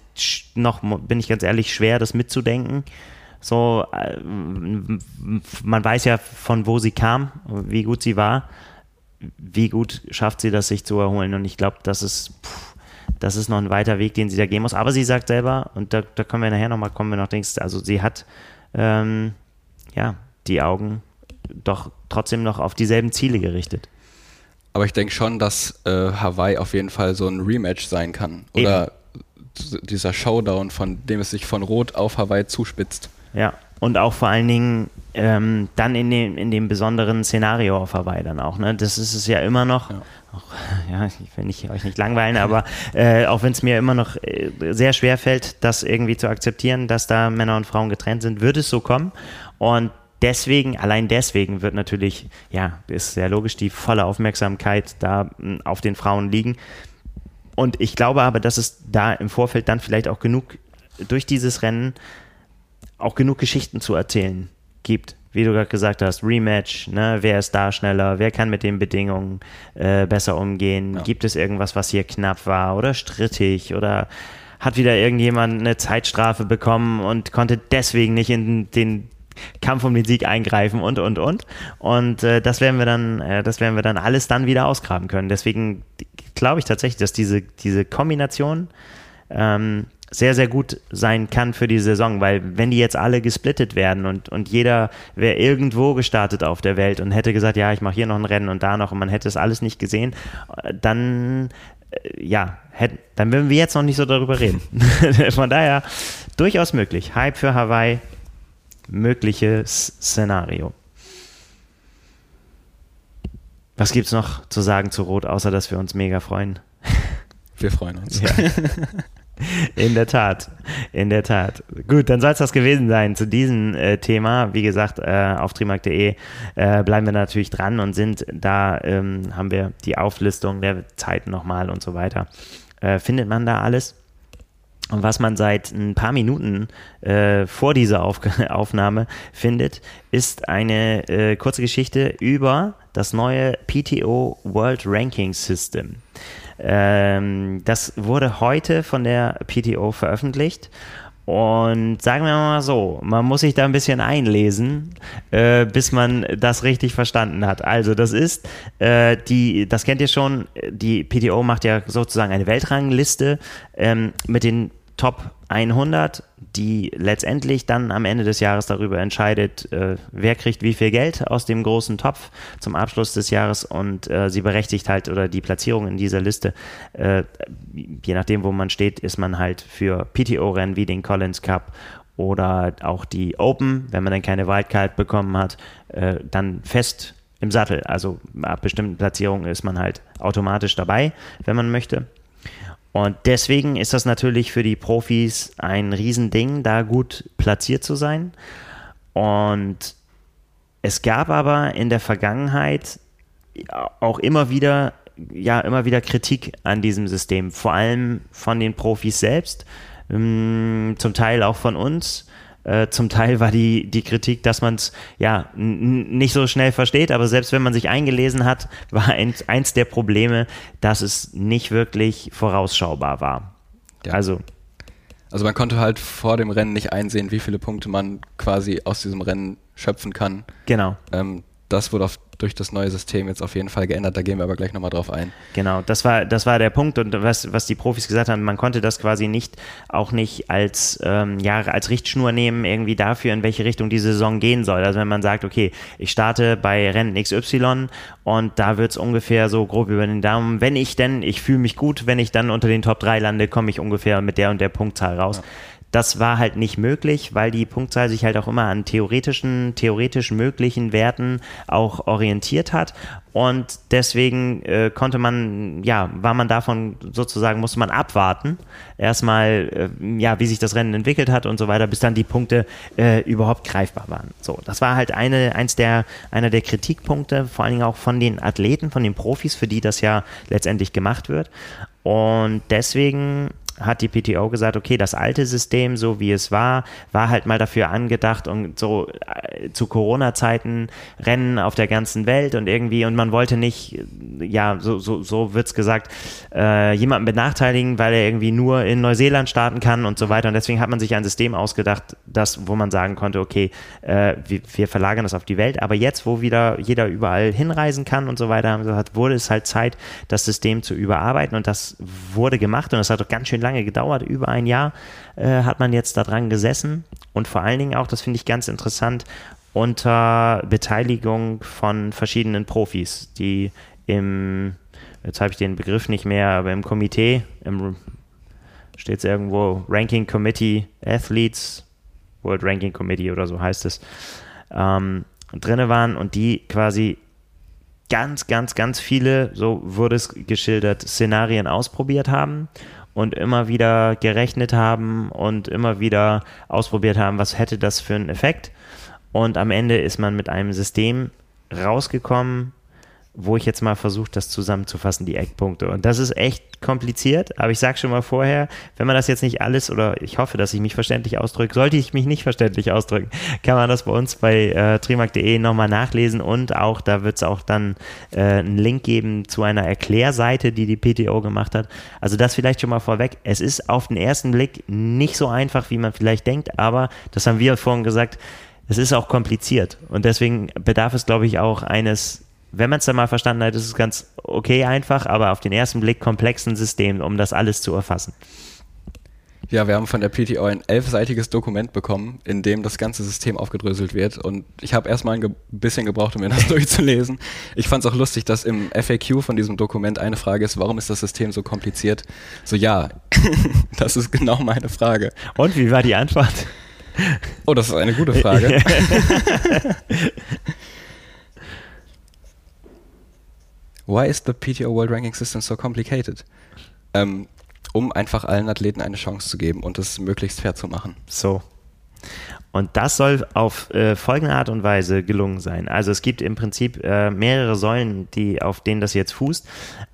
noch, bin ich ganz ehrlich, schwer, das mitzudenken. So, äh, man weiß ja, von wo sie kam, wie gut sie war. Wie gut schafft sie das, sich zu erholen? Und ich glaube, das ist, das ist noch ein weiter Weg, den sie da gehen muss. Aber sie sagt selber, und da, da kommen wir nachher nochmal, kommen wir noch, denkst also sie hat, ähm, ja, die Augen doch trotzdem noch auf dieselben Ziele gerichtet. Aber ich denke schon, dass äh, Hawaii auf jeden Fall so ein Rematch sein kann. Oder Eben. dieser Showdown, von dem es sich von Rot auf Hawaii zuspitzt. Ja, und auch vor allen Dingen ähm, dann in dem, in dem besonderen Szenario auf Hawaii dann auch. Ne? Das ist es ja immer noch. Ja, auch, (laughs) ja ich will nicht, euch nicht langweilen, aber äh, auch wenn es mir immer noch äh, sehr schwer fällt, das irgendwie zu akzeptieren, dass da Männer und Frauen getrennt sind, wird es so kommen. Und deswegen, allein deswegen wird natürlich, ja, ist sehr logisch, die volle Aufmerksamkeit da hm, auf den Frauen liegen. Und ich glaube aber, dass es da im Vorfeld dann vielleicht auch genug durch dieses Rennen auch genug Geschichten zu erzählen gibt. Wie du gerade gesagt hast, Rematch, ne? wer ist da schneller, wer kann mit den Bedingungen äh, besser umgehen, ja. gibt es irgendwas, was hier knapp war oder strittig oder hat wieder irgendjemand eine Zeitstrafe bekommen und konnte deswegen nicht in den Kampf um den Sieg eingreifen und und und. Und äh, das werden wir dann, äh, das werden wir dann alles dann wieder ausgraben können. Deswegen glaube ich tatsächlich, dass diese, diese Kombination ähm, sehr, sehr gut sein kann für die Saison, weil wenn die jetzt alle gesplittet werden und, und jeder wäre irgendwo gestartet auf der Welt und hätte gesagt, ja, ich mache hier noch ein Rennen und da noch und man hätte es alles nicht gesehen, äh, dann äh, ja, hätte, dann würden wir jetzt noch nicht so darüber reden. (laughs) Von daher durchaus möglich. Hype für Hawaii mögliches Szenario. Was gibt es noch zu sagen zu Rot, außer dass wir uns mega freuen? (laughs) Wir freuen uns. Ja. In der Tat, in der Tat. Gut, dann soll es das gewesen sein zu diesem äh, Thema. Wie gesagt, äh, auf trimark.de äh, bleiben wir natürlich dran und sind da, ähm, haben wir die Auflistung der Zeiten nochmal und so weiter. Äh, findet man da alles? Und was man seit ein paar Minuten äh, vor dieser Auf (laughs) Aufnahme findet, ist eine äh, kurze Geschichte über das neue PTO World Ranking System. Ähm, das wurde heute von der PTO veröffentlicht. Und sagen wir mal so, man muss sich da ein bisschen einlesen, äh, bis man das richtig verstanden hat. Also das ist, äh, die, das kennt ihr schon, die PTO macht ja sozusagen eine Weltrangliste ähm, mit den Top 100, die letztendlich dann am Ende des Jahres darüber entscheidet, äh, wer kriegt wie viel Geld aus dem großen Topf zum Abschluss des Jahres und äh, sie berechtigt halt oder die Platzierung in dieser Liste, äh, je nachdem, wo man steht, ist man halt für PTO-Rennen wie den Collins Cup oder auch die Open, wenn man dann keine Wildcard bekommen hat, äh, dann fest im Sattel. Also ab bestimmten Platzierungen ist man halt automatisch dabei, wenn man möchte. Und deswegen ist das natürlich für die Profis ein Riesending, da gut platziert zu sein. Und es gab aber in der Vergangenheit auch immer wieder, ja, immer wieder Kritik an diesem System, vor allem von den Profis selbst, ähm, zum Teil auch von uns. Äh, zum Teil war die, die Kritik, dass man es ja nicht so schnell versteht, aber selbst wenn man sich eingelesen hat, war eins, eins der Probleme, dass es nicht wirklich vorausschaubar war. Ja. Also also man konnte halt vor dem Rennen nicht einsehen, wie viele Punkte man quasi aus diesem Rennen schöpfen kann. Genau. Ähm, das wurde auf, durch das neue System jetzt auf jeden Fall geändert. Da gehen wir aber gleich nochmal drauf ein. Genau, das war, das war der Punkt und was, was die Profis gesagt haben, man konnte das quasi nicht, auch nicht als, ähm, ja, als Richtschnur nehmen, irgendwie dafür, in welche Richtung die Saison gehen soll. Also wenn man sagt, okay, ich starte bei Rennen XY und da wird es ungefähr so grob über den Daumen, wenn ich denn, ich fühle mich gut, wenn ich dann unter den Top 3 lande, komme ich ungefähr mit der und der Punktzahl raus. Ja. Das war halt nicht möglich, weil die Punktzahl sich halt auch immer an theoretischen, theoretisch möglichen Werten auch orientiert hat. Und deswegen äh, konnte man, ja, war man davon sozusagen, musste man abwarten, erstmal, äh, ja, wie sich das Rennen entwickelt hat und so weiter, bis dann die Punkte äh, überhaupt greifbar waren. So, das war halt eine, eins der, einer der Kritikpunkte, vor allen Dingen auch von den Athleten, von den Profis, für die das ja letztendlich gemacht wird. Und deswegen hat die PTO gesagt, okay, das alte System, so wie es war, war halt mal dafür angedacht und so äh, zu Corona-Zeiten Rennen auf der ganzen Welt und irgendwie, und man wollte nicht, ja, so, so, so wird es gesagt, äh, jemanden benachteiligen, weil er irgendwie nur in Neuseeland starten kann und so weiter. Und deswegen hat man sich ein System ausgedacht, das, wo man sagen konnte, okay, äh, wir, wir, verlagern das auf die Welt. Aber jetzt, wo wieder jeder überall hinreisen kann und so weiter, gesagt, wurde es halt Zeit, das System zu überarbeiten. Und das wurde gemacht und das hat doch ganz schön lange gedauert, über ein Jahr äh, hat man jetzt daran gesessen. Und vor allen Dingen auch, das finde ich ganz interessant, unter Beteiligung von verschiedenen Profis, die im, jetzt habe ich den Begriff nicht mehr, aber im Komitee, im steht es irgendwo, Ranking Committee Athletes, World Ranking Committee oder so heißt es, ähm, drinne waren und die quasi ganz, ganz, ganz viele, so wurde es geschildert, Szenarien ausprobiert haben und immer wieder gerechnet haben und immer wieder ausprobiert haben, was hätte das für einen Effekt. Und am Ende ist man mit einem System rausgekommen, wo ich jetzt mal versuche, das zusammenzufassen, die Eckpunkte. Und das ist echt kompliziert, aber ich sage schon mal vorher, wenn man das jetzt nicht alles, oder ich hoffe, dass ich mich verständlich ausdrücke, sollte ich mich nicht verständlich ausdrücken, kann man das bei uns bei äh, trimark.de nochmal nachlesen und auch, da wird es auch dann äh, einen Link geben zu einer Erklärseite, die die PTO gemacht hat. Also das vielleicht schon mal vorweg. Es ist auf den ersten Blick nicht so einfach, wie man vielleicht denkt, aber das haben wir vorhin gesagt, es ist auch kompliziert und deswegen bedarf es, glaube ich, auch eines wenn man es dann mal verstanden hat, ist es ganz okay einfach, aber auf den ersten Blick komplexen System, um das alles zu erfassen. Ja, wir haben von der PTO ein elfseitiges Dokument bekommen, in dem das ganze System aufgedröselt wird. Und ich habe erstmal ein ge bisschen gebraucht, um mir das (laughs) durchzulesen. Ich fand es auch lustig, dass im FAQ von diesem Dokument eine Frage ist, warum ist das System so kompliziert? So ja, (laughs) das ist genau meine Frage. Und wie war die Antwort? Oh, das ist eine gute Frage. (laughs) Why is the PTO World Ranking System so complicated? Ähm, um einfach allen Athleten eine Chance zu geben und es möglichst fair zu machen. So. Und das soll auf äh, folgende Art und Weise gelungen sein. Also es gibt im Prinzip äh, mehrere Säulen, die, auf denen das jetzt fußt.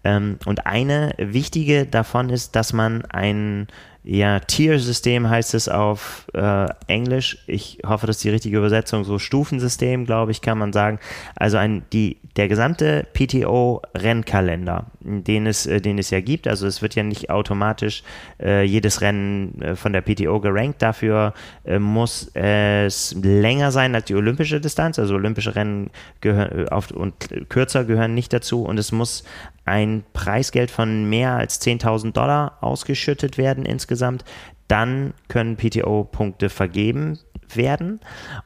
Ähm, und eine wichtige davon ist, dass man ein ja, Tier-System heißt es auf äh, Englisch. Ich hoffe, das ist die richtige Übersetzung. So Stufensystem, glaube ich, kann man sagen. Also ein, die, der gesamte PTO-Rennkalender, den es, äh, den es ja gibt. Also es wird ja nicht automatisch äh, jedes Rennen äh, von der PTO gerankt. Dafür äh, muss es länger sein als die olympische Distanz. Also olympische Rennen auf, und kürzer gehören nicht dazu. Und es muss ein Preisgeld von mehr als 10.000 Dollar ausgeschüttet werden insgesamt, dann können PTO-Punkte vergeben werden.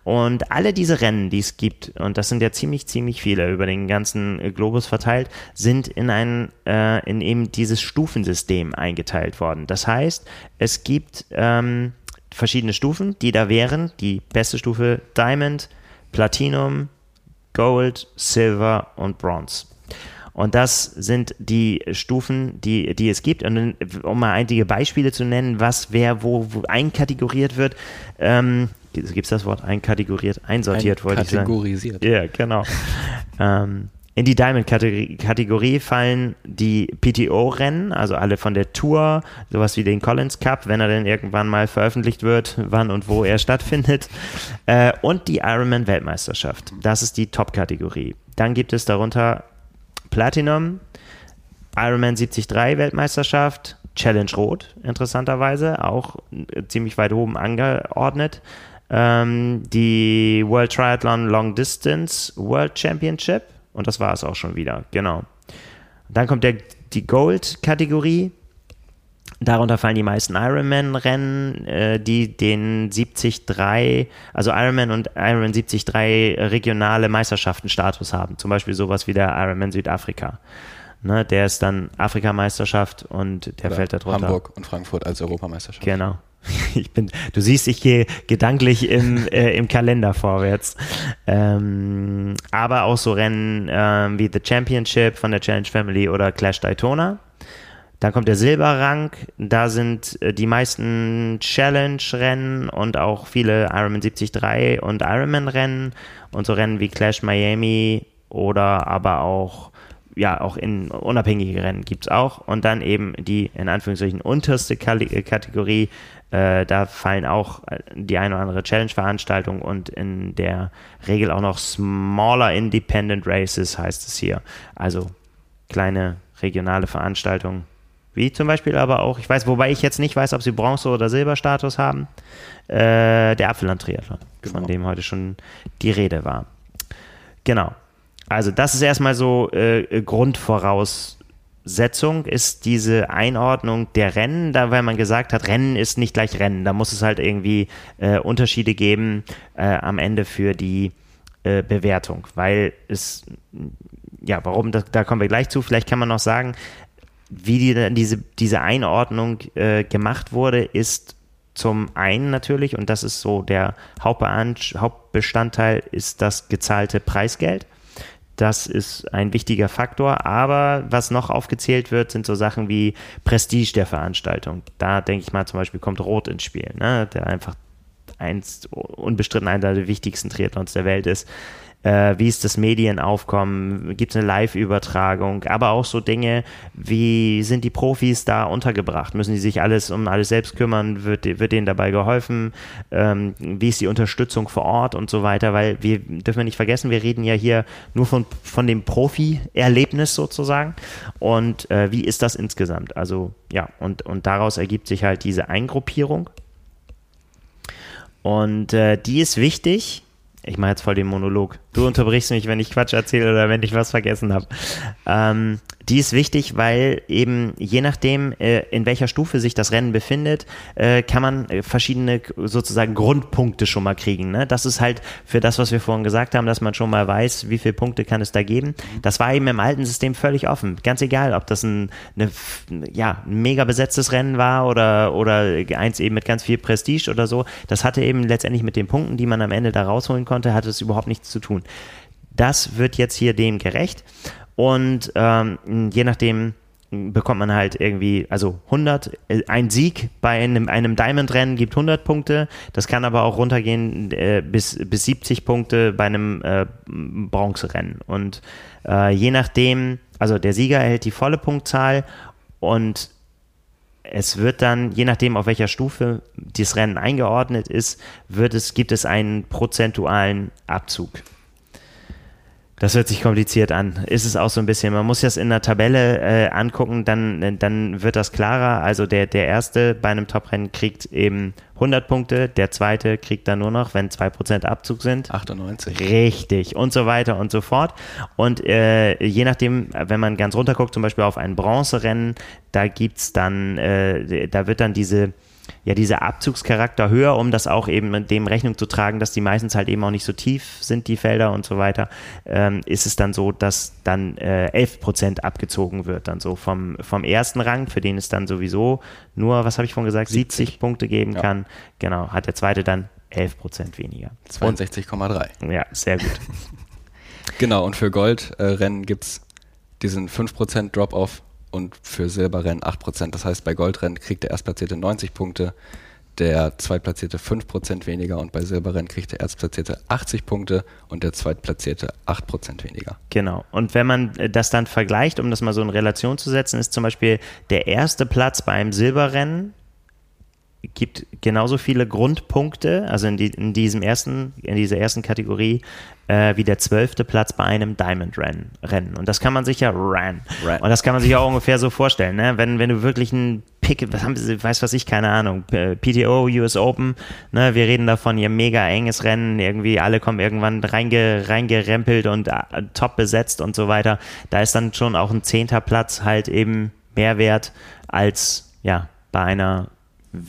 Und alle diese Rennen, die es gibt, und das sind ja ziemlich, ziemlich viele über den ganzen Globus verteilt, sind in ein, äh, in eben dieses Stufensystem eingeteilt worden. Das heißt, es gibt ähm, verschiedene Stufen, die da wären. Die beste Stufe Diamond, Platinum, Gold, Silver und Bronze. Und das sind die Stufen, die, die es gibt. Und um mal einige Beispiele zu nennen, was wer wo, wo einkategoriert wird, ähm, gibt es das Wort einkategoriert, einsortiert, Ein wollte ich sagen. Kategorisiert. Ja, genau. (laughs) ähm, in die Diamond-Kategorie fallen die PTO-Rennen, also alle von der Tour, sowas wie den Collins Cup, wenn er denn irgendwann mal veröffentlicht wird, wann und wo er stattfindet, äh, und die Ironman-Weltmeisterschaft. Das ist die Top-Kategorie. Dann gibt es darunter Platinum, Ironman 73 Weltmeisterschaft, Challenge Rot, interessanterweise, auch äh, ziemlich weit oben angeordnet. Ähm, die World Triathlon Long Distance World Championship und das war es auch schon wieder, genau. Dann kommt der, die Gold-Kategorie. Darunter fallen die meisten Ironman-Rennen, äh, die den 73, also Ironman und Ironman 73 regionale Meisterschaften-Status haben. Zum Beispiel sowas wie der Ironman Südafrika. Ne, der ist dann Afrikameisterschaft und der Oder fällt da drunter. Hamburg und Frankfurt als Europameisterschaft. Genau. (laughs) Ich bin, du siehst, ich gehe gedanklich im, (laughs) äh, im Kalender vorwärts. Ähm, aber auch so Rennen ähm, wie The Championship von der Challenge Family oder Clash Daytona. Dann kommt der Silberrang. Da sind äh, die meisten Challenge-Rennen und auch viele Ironman 73 und Ironman-Rennen und so Rennen wie Clash Miami oder aber auch ja, auch in unabhängige Rennen gibt es auch. Und dann eben die in Anführungszeichen unterste Kategorie. Äh, da fallen auch äh, die eine oder andere Challenge-Veranstaltung und in der Regel auch noch Smaller Independent Races heißt es hier. Also kleine regionale Veranstaltungen. Wie zum Beispiel aber auch, ich weiß, wobei ich jetzt nicht weiß, ob sie Bronze- oder Silberstatus haben, äh, der Apfelland-Triathlon, Genau. von dem heute schon die Rede war. Genau. Also das ist erstmal so äh, Grundvoraussetzung, ist diese Einordnung der Rennen, da weil man gesagt hat, Rennen ist nicht gleich Rennen, da muss es halt irgendwie äh, Unterschiede geben äh, am Ende für die äh, Bewertung, weil es, ja, warum, da, da kommen wir gleich zu, vielleicht kann man noch sagen, wie die, dann diese, diese Einordnung äh, gemacht wurde, ist zum einen natürlich, und das ist so der Hauptbestandteil, ist das gezahlte Preisgeld. Das ist ein wichtiger Faktor, aber was noch aufgezählt wird, sind so Sachen wie Prestige der Veranstaltung. Da denke ich mal zum Beispiel kommt Rot ins Spiel, ne? der einfach eins, unbestritten einer der wichtigsten Triathlons der Welt ist. Äh, wie ist das Medienaufkommen? Gibt es eine Live-Übertragung? Aber auch so Dinge, wie sind die Profis da untergebracht? Müssen die sich alles um alles selbst kümmern? Wird, wird denen dabei geholfen? Ähm, wie ist die Unterstützung vor Ort und so weiter? Weil wir dürfen wir nicht vergessen, wir reden ja hier nur von, von dem Profi-Erlebnis sozusagen. Und äh, wie ist das insgesamt? Also ja, und, und daraus ergibt sich halt diese Eingruppierung. Und äh, die ist wichtig. Ich mache jetzt voll den Monolog. Du unterbrichst mich, wenn ich Quatsch erzähle oder wenn ich was vergessen habe. Ähm, Die ist wichtig, weil eben je nachdem, äh, in welcher Stufe sich das Rennen befindet, äh, kann man äh, verschiedene sozusagen Grundpunkte schon mal kriegen. Ne? Das ist halt für das, was wir vorhin gesagt haben, dass man schon mal weiß, wie viele Punkte kann es da geben. Das war eben im alten System völlig offen. Ganz egal, ob das ein, eine, ja, ein mega besetztes Rennen war oder, oder eins eben mit ganz viel Prestige oder so. Das hatte eben letztendlich mit den Punkten, die man am Ende da rausholen konnte, hatte es überhaupt nichts zu tun. Das wird jetzt hier dem gerecht. Und ähm, je nachdem bekommt man halt irgendwie, also 100, äh, ein Sieg bei einem, einem Diamond-Rennen gibt 100 Punkte, das kann aber auch runtergehen äh, bis, bis 70 Punkte bei einem äh, Bronzerennen. Und äh, je nachdem, also der Sieger erhält die volle Punktzahl und es wird dann, je nachdem auf welcher Stufe das Rennen eingeordnet ist, wird es, gibt es einen prozentualen Abzug. Das hört sich kompliziert an. Ist es auch so ein bisschen. Man muss das in der Tabelle äh, angucken, dann, dann wird das klarer. Also der, der erste bei einem Top-Rennen kriegt eben 100 Punkte, der zweite kriegt dann nur noch, wenn 2% Abzug sind. 98. Richtig. Und so weiter und so fort. Und äh, je nachdem, wenn man ganz runter guckt, zum Beispiel auf ein Bronzerennen, da gibt's dann, äh, da wird dann diese ja, dieser Abzugscharakter höher, um das auch eben dem Rechnung zu tragen, dass die meistens halt eben auch nicht so tief sind, die Felder und so weiter, ähm, ist es dann so, dass dann äh, 11 Prozent abgezogen wird, dann so vom, vom ersten Rang, für den es dann sowieso nur, was habe ich vorhin gesagt, 70, 70 Punkte geben ja. kann. Genau, hat der zweite dann 11 Prozent weniger. 62,3. Ja, sehr gut. (laughs) genau, und für Goldrennen äh, gibt es diesen 5% Drop-Off und für Silberrennen 8%. Das heißt, bei Goldrennen kriegt der Erstplatzierte 90 Punkte, der Zweitplatzierte 5% weniger und bei Silberrennen kriegt der Erstplatzierte 80 Punkte und der Zweitplatzierte 8% weniger. Genau. Und wenn man äh, das dann vergleicht, um das mal so in Relation zu setzen, ist zum Beispiel der erste Platz bei einem Silberrennen gibt genauso viele Grundpunkte, also in, die, in diesem ersten, in dieser ersten Kategorie, äh, wie der zwölfte Platz bei einem Diamond-Rennen. Rennen. Und das kann man sich ja ran. Und das kann man sich auch ungefähr so vorstellen, ne? Wenn, wenn du wirklich ein Pick, was haben sie, weiß was ich, keine Ahnung, PTO, US Open, ne? Wir reden davon, ihr mega enges Rennen, irgendwie alle kommen irgendwann reinge, reingerempelt und uh, top besetzt und so weiter. Da ist dann schon auch ein zehnter Platz halt eben mehr wert als, ja, bei einer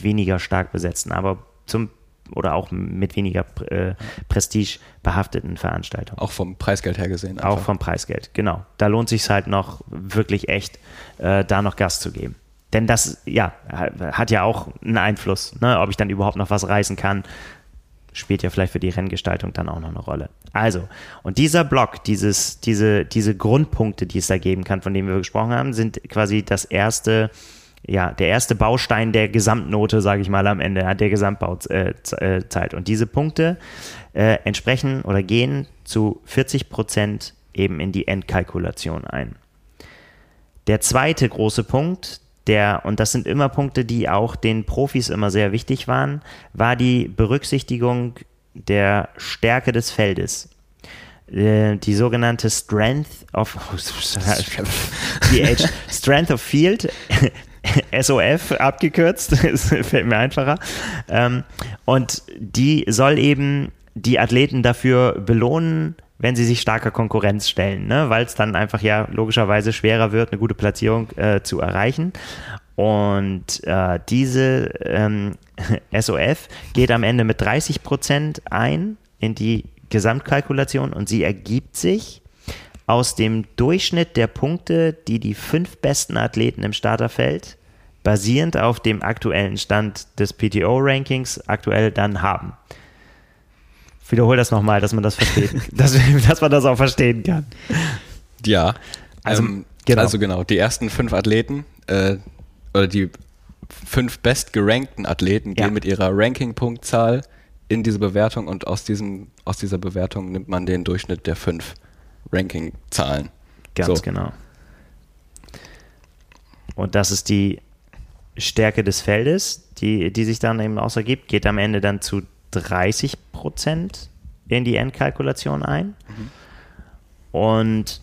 weniger stark besetzten, aber zum oder auch mit weniger äh, Prestige behafteten Veranstaltungen. Auch vom Preisgeld her gesehen. Einfach. Auch vom Preisgeld, genau. Da lohnt sich halt noch wirklich echt, äh, da noch Gas zu geben. Denn das, ja, hat ja auch einen Einfluss, ne? ob ich dann überhaupt noch was reißen kann, spielt ja vielleicht für die Renngestaltung dann auch noch eine Rolle. Also, und dieser Block, dieses, diese, diese Grundpunkte, die es da geben kann, von denen wir gesprochen haben, sind quasi das erste ja, der erste Baustein der Gesamtnote, sage ich mal, am Ende der Gesamtbauzeit. Äh, und diese Punkte äh, entsprechen oder gehen zu 40 Prozent eben in die Endkalkulation ein. Der zweite große Punkt, der, und das sind immer Punkte, die auch den Profis immer sehr wichtig waren, war die Berücksichtigung der Stärke des Feldes äh, die sogenannte Strength of (laughs) (laughs) Strength of Field (laughs) SOF abgekürzt, (laughs) das fällt mir einfacher. Ähm, und die soll eben die Athleten dafür belohnen, wenn sie sich starker Konkurrenz stellen, ne? weil es dann einfach ja logischerweise schwerer wird, eine gute Platzierung äh, zu erreichen. Und äh, diese ähm, (laughs) SOF geht am Ende mit 30 Prozent ein in die Gesamtkalkulation und sie ergibt sich aus dem Durchschnitt der Punkte, die die fünf besten Athleten im Starterfeld basierend auf dem aktuellen Stand des PTO-Rankings aktuell dann haben. Ich wiederhole das nochmal, dass man das versteht, (laughs) dass, dass, man das auch verstehen kann. Ja, also, ähm, genau. also genau, die ersten fünf Athleten äh, oder die fünf bestgerankten Athleten gehen ja. mit ihrer Ranking-Punktzahl in diese Bewertung und aus, diesem, aus dieser Bewertung nimmt man den Durchschnitt der fünf Ranking-Zahlen. Ganz so. genau. Und das ist die Stärke des Feldes, die, die sich dann eben ausergibt, geht am Ende dann zu 30 Prozent in die Endkalkulation ein. Mhm. Und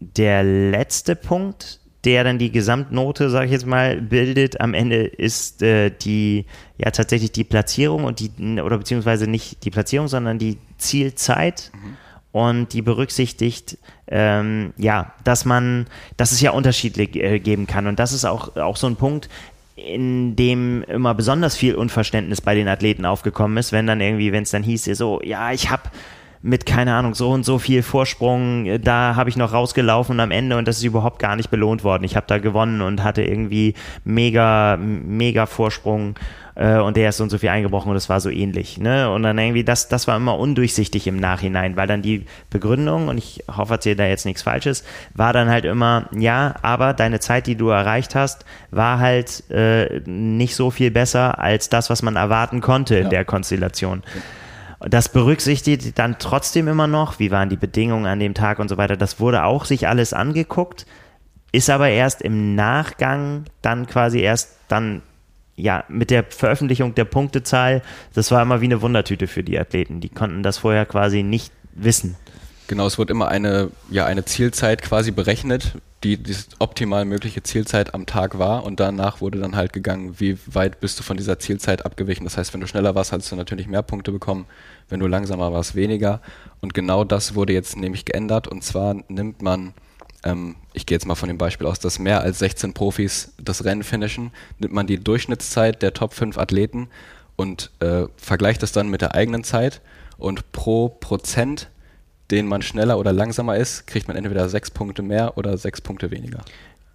der letzte Punkt, der dann die Gesamtnote, sage ich jetzt mal, bildet, am Ende ist äh, die, ja tatsächlich die Platzierung und die, oder beziehungsweise nicht die Platzierung, sondern die Zielzeit. Mhm und die berücksichtigt, ähm, ja, dass man, dass es ja Unterschiede äh, geben kann. Und das ist auch, auch so ein Punkt, in dem immer besonders viel Unverständnis bei den Athleten aufgekommen ist, wenn dann irgendwie, wenn es dann hieß, so, ja, ich habe mit, keine Ahnung, so und so viel Vorsprung, äh, da habe ich noch rausgelaufen am Ende und das ist überhaupt gar nicht belohnt worden. Ich habe da gewonnen und hatte irgendwie mega, mega Vorsprung äh, und der ist so und so viel eingebrochen und das war so ähnlich. Ne? Und dann irgendwie, das, das war immer undurchsichtig im Nachhinein, weil dann die Begründung, und ich hoffe, erzähle da jetzt nichts Falsches, war dann halt immer, ja, aber deine Zeit, die du erreicht hast, war halt äh, nicht so viel besser als das, was man erwarten konnte in ja. der Konstellation. Ja. Das berücksichtigt dann trotzdem immer noch, wie waren die Bedingungen an dem Tag und so weiter. Das wurde auch sich alles angeguckt, ist aber erst im Nachgang dann quasi erst dann ja, mit der Veröffentlichung der Punktezahl, das war immer wie eine Wundertüte für die Athleten. Die konnten das vorher quasi nicht wissen. Genau, es wird immer eine, ja, eine Zielzeit quasi berechnet, die die optimal mögliche Zielzeit am Tag war und danach wurde dann halt gegangen, wie weit bist du von dieser Zielzeit abgewichen. Das heißt, wenn du schneller warst, hast du natürlich mehr Punkte bekommen, wenn du langsamer warst, weniger. Und genau das wurde jetzt nämlich geändert und zwar nimmt man, ähm, ich gehe jetzt mal von dem Beispiel aus, dass mehr als 16 Profis das Rennen finishen, nimmt man die Durchschnittszeit der Top 5 Athleten und äh, vergleicht das dann mit der eigenen Zeit und pro Prozent den man schneller oder langsamer ist, kriegt man entweder sechs Punkte mehr oder sechs Punkte weniger.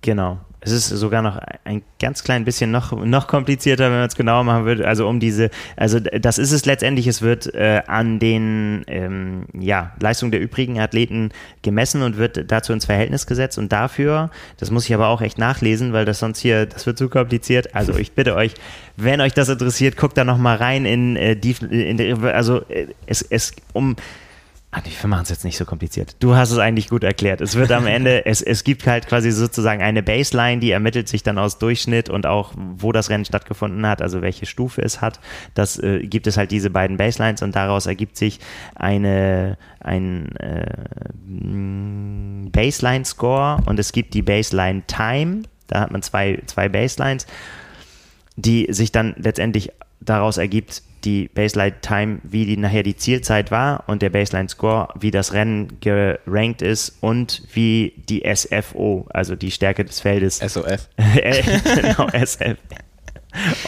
Genau. Es ist sogar noch ein ganz klein bisschen noch, noch komplizierter, wenn man es genauer machen würde. Also um diese, also das ist es letztendlich, es wird äh, an den ähm, ja, Leistungen der übrigen Athleten gemessen und wird dazu ins Verhältnis gesetzt. Und dafür, das muss ich aber auch echt nachlesen, weil das sonst hier, das wird zu kompliziert. Also ich bitte euch, wenn euch das interessiert, guckt da nochmal rein in äh, die, in also äh, es, es um Ach, wir machen es jetzt nicht so kompliziert. Du hast es eigentlich gut erklärt. Es wird am Ende, (laughs) es, es gibt halt quasi sozusagen eine Baseline, die ermittelt sich dann aus Durchschnitt und auch, wo das Rennen stattgefunden hat, also welche Stufe es hat. Das äh, gibt es halt diese beiden Baselines und daraus ergibt sich eine, ein äh, Baseline-Score und es gibt die Baseline-Time. Da hat man zwei, zwei Baselines, die sich dann letztendlich daraus ergibt, die Baseline Time, wie die nachher die Zielzeit war und der Baseline Score, wie das Rennen gerankt ist und wie die SFO, also die Stärke des Feldes. SOF. (laughs) genau, SF.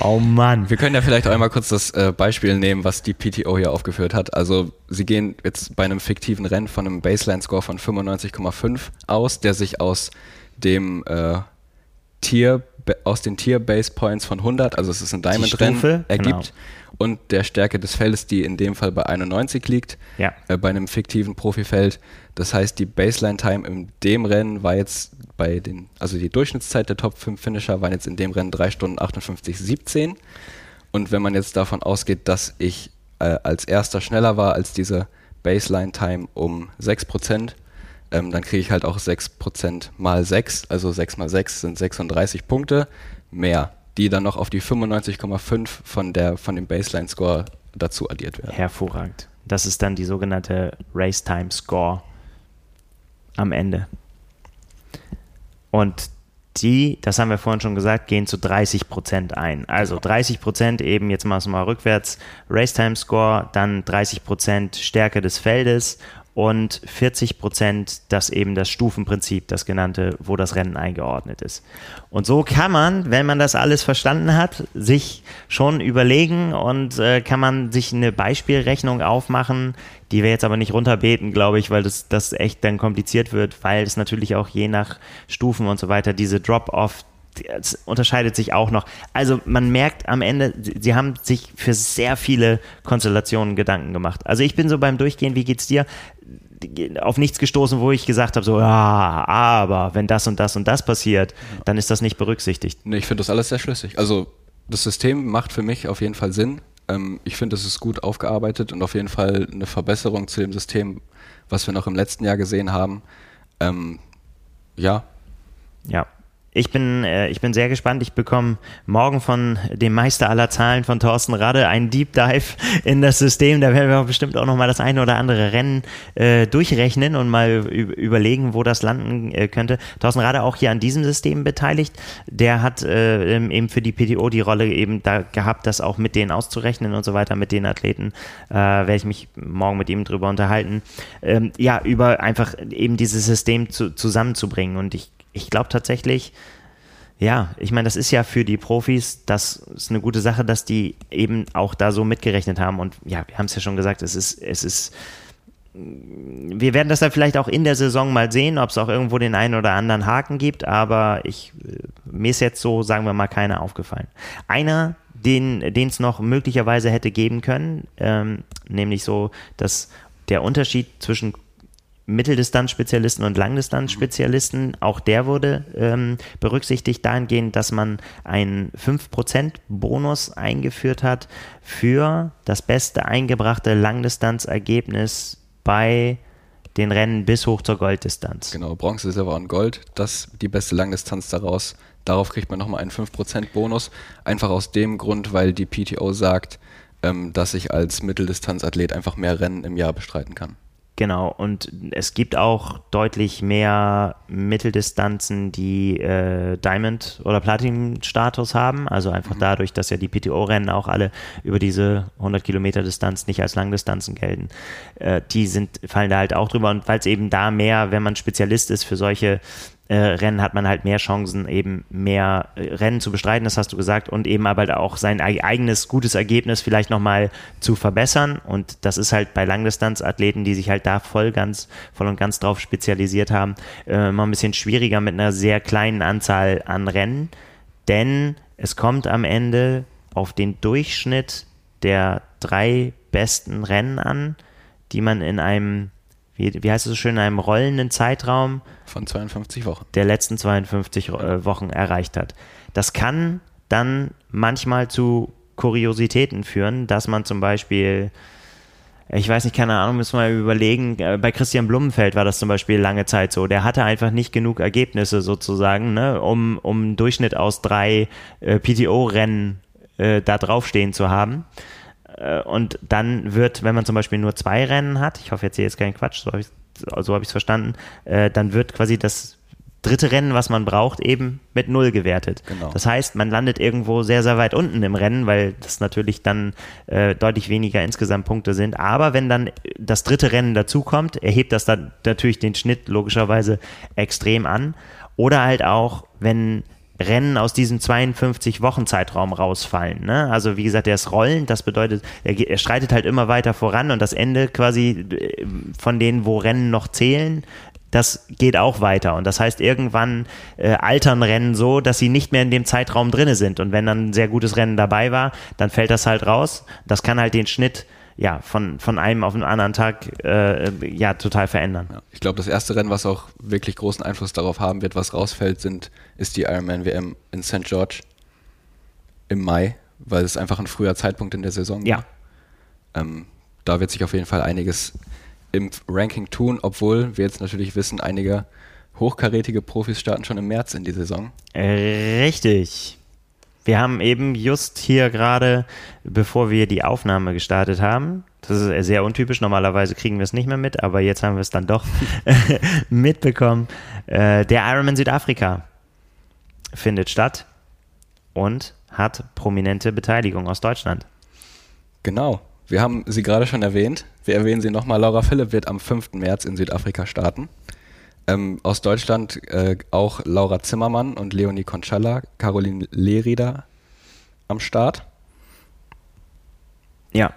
Oh Mann. Wir können ja vielleicht auch einmal kurz das äh, Beispiel nehmen, was die PTO hier aufgeführt hat. Also sie gehen jetzt bei einem fiktiven Rennen von einem Baseline-Score von 95,5 aus, der sich aus dem äh, Tier aus den Tier Base Points von 100, also es ist ein Diamond Rennen, ergibt. Genau und der Stärke des Feldes, die in dem Fall bei 91 liegt, ja. äh, bei einem fiktiven Profifeld. Das heißt, die Baseline-Time in dem Rennen war jetzt bei den, also die Durchschnittszeit der Top 5 Finisher waren jetzt in dem Rennen 3 Stunden 58, 17. Und wenn man jetzt davon ausgeht, dass ich äh, als erster schneller war als diese Baseline-Time um 6%, ähm, dann kriege ich halt auch 6% mal 6, also 6 mal 6 sind 36 Punkte mehr die dann noch auf die 95,5 von, von dem Baseline-Score dazu addiert werden. Hervorragend. Das ist dann die sogenannte Race-Time-Score am Ende. Und die, das haben wir vorhin schon gesagt, gehen zu 30 Prozent ein. Also 30 Prozent eben, jetzt machen wir mal rückwärts, Race-Time-Score, dann 30 Prozent Stärke des Feldes und 40 Prozent das eben das Stufenprinzip, das genannte, wo das Rennen eingeordnet ist. Und so kann man, wenn man das alles verstanden hat, sich schon überlegen und äh, kann man sich eine Beispielrechnung aufmachen, die wir jetzt aber nicht runterbeten, glaube ich, weil das, das echt dann kompliziert wird, weil es natürlich auch je nach Stufen und so weiter diese Drop-off das unterscheidet sich auch noch. Also man merkt am Ende, sie haben sich für sehr viele Konstellationen Gedanken gemacht. Also ich bin so beim Durchgehen, wie geht's dir? auf nichts gestoßen, wo ich gesagt habe, so, ja, aber wenn das und das und das passiert, dann ist das nicht berücksichtigt. Nee, ich finde das alles sehr schlüssig. Also das System macht für mich auf jeden Fall Sinn. Ähm, ich finde, es ist gut aufgearbeitet und auf jeden Fall eine Verbesserung zu dem System, was wir noch im letzten Jahr gesehen haben. Ähm, ja. Ja, Ich bin, äh, ich bin sehr gespannt. Ich bekomme morgen von dem Meister aller Zahlen von Thorsten Radde einen Deep Dive in das System. Da werden wir bestimmt auch nochmal das eine oder andere Rennen äh, durchrechnen und mal überlegen, wo das landen äh, könnte. Thorsten Radde auch hier an diesem System beteiligt. Der hat äh, eben für die PTO die Rolle eben da gehabt, das auch mit denen auszurechnen und so weiter, mit den Athleten. Äh, werde ich mich morgen mit ihm drüber unterhalten. Ähm, ja, über einfach eben dieses System zu, zusammenzubringen. Und ich ich glaube tatsächlich, ja, ich meine, das ist ja für die Profis, das ist eine gute Sache, dass die eben auch da so mitgerechnet haben. Und ja, wir haben es ja schon gesagt, es ist, es ist, wir werden das dann vielleicht auch in der Saison mal sehen, ob es auch irgendwo den einen oder anderen Haken gibt, aber ich, mir ist jetzt so, sagen wir mal, keiner aufgefallen. Einer, den es noch möglicherweise hätte geben können, ähm, nämlich so, dass der Unterschied zwischen Mitteldistanzspezialisten und Langdistanzspezialisten, auch der wurde ähm, berücksichtigt dahingehend, dass man einen 5% Bonus eingeführt hat für das beste eingebrachte Langdistanzergebnis bei den Rennen bis hoch zur Golddistanz. Genau, Bronze, Silber und Gold, das die beste Langdistanz daraus. Darauf kriegt man nochmal einen 5% Bonus. Einfach aus dem Grund, weil die PTO sagt, ähm, dass ich als Mitteldistanzathlet einfach mehr Rennen im Jahr bestreiten kann. Genau, und es gibt auch deutlich mehr Mitteldistanzen, die äh, Diamond- oder Platin-Status haben. Also einfach mhm. dadurch, dass ja die PTO-Rennen auch alle über diese 100 Kilometer Distanz nicht als Langdistanzen gelten. Äh, die sind, fallen da halt auch drüber. Und weil es eben da mehr, wenn man Spezialist ist für solche äh, Rennen hat man halt mehr Chancen, eben mehr äh, Rennen zu bestreiten, das hast du gesagt, und eben aber auch sein eigenes gutes Ergebnis vielleicht nochmal zu verbessern. Und das ist halt bei Langdistanzathleten, die sich halt da voll ganz, voll und ganz drauf spezialisiert haben, äh, immer ein bisschen schwieriger mit einer sehr kleinen Anzahl an Rennen. Denn es kommt am Ende auf den Durchschnitt der drei besten Rennen an, die man in einem wie, wie heißt es so schön, in einem rollenden Zeitraum von 52 Wochen. Der letzten 52 äh, Wochen erreicht hat. Das kann dann manchmal zu Kuriositäten führen, dass man zum Beispiel, ich weiß nicht, keine Ahnung, müssen wir überlegen, äh, bei Christian Blumenfeld war das zum Beispiel lange Zeit so. Der hatte einfach nicht genug Ergebnisse sozusagen, ne, um, um einen Durchschnitt aus drei äh, PTO-Rennen äh, da draufstehen zu haben. Äh, und dann wird, wenn man zum Beispiel nur zwei Rennen hat, ich hoffe jetzt hier jetzt keinen Quatsch, so habe ich es so verstanden, äh, dann wird quasi das dritte Rennen, was man braucht, eben mit null gewertet. Genau. Das heißt, man landet irgendwo sehr, sehr weit unten im Rennen, weil das natürlich dann äh, deutlich weniger insgesamt Punkte sind. Aber wenn dann das dritte Rennen dazukommt, erhebt das dann natürlich den Schnitt logischerweise extrem an. Oder halt auch, wenn Rennen aus diesem 52-Wochen-Zeitraum rausfallen. Ne? Also wie gesagt, der ist rollend, das bedeutet, er, er streitet halt immer weiter voran und das Ende quasi äh, von denen, wo Rennen noch zählen, das geht auch weiter. Und das heißt, irgendwann äh, altern Rennen so, dass sie nicht mehr in dem Zeitraum drinne sind. Und wenn dann ein sehr gutes Rennen dabei war, dann fällt das halt raus. Das kann halt den Schnitt ja, von, von einem auf den anderen Tag äh, ja, total verändern. Ja, ich glaube, das erste Rennen, was auch wirklich großen Einfluss darauf haben wird, was rausfällt, sind, ist die Ironman WM in St. George im Mai, weil es einfach ein früher Zeitpunkt in der Saison ja. Ähm, da wird sich auf jeden Fall einiges im Ranking tun, obwohl wir jetzt natürlich wissen, einige hochkarätige Profis starten schon im März in die Saison. Richtig. Wir haben eben just hier gerade, bevor wir die Aufnahme gestartet haben, das ist sehr untypisch, normalerweise kriegen wir es nicht mehr mit, aber jetzt haben wir es dann doch (laughs) mitbekommen. Äh, der Ironman Südafrika findet statt und hat prominente Beteiligung aus Deutschland. Genau, wir haben sie gerade schon erwähnt. Wir erwähnen sie nochmal. Laura Philipp wird am 5. März in Südafrika starten. Ähm, aus Deutschland äh, auch Laura Zimmermann und Leonie Concella, Caroline Lerida am Start. Ja.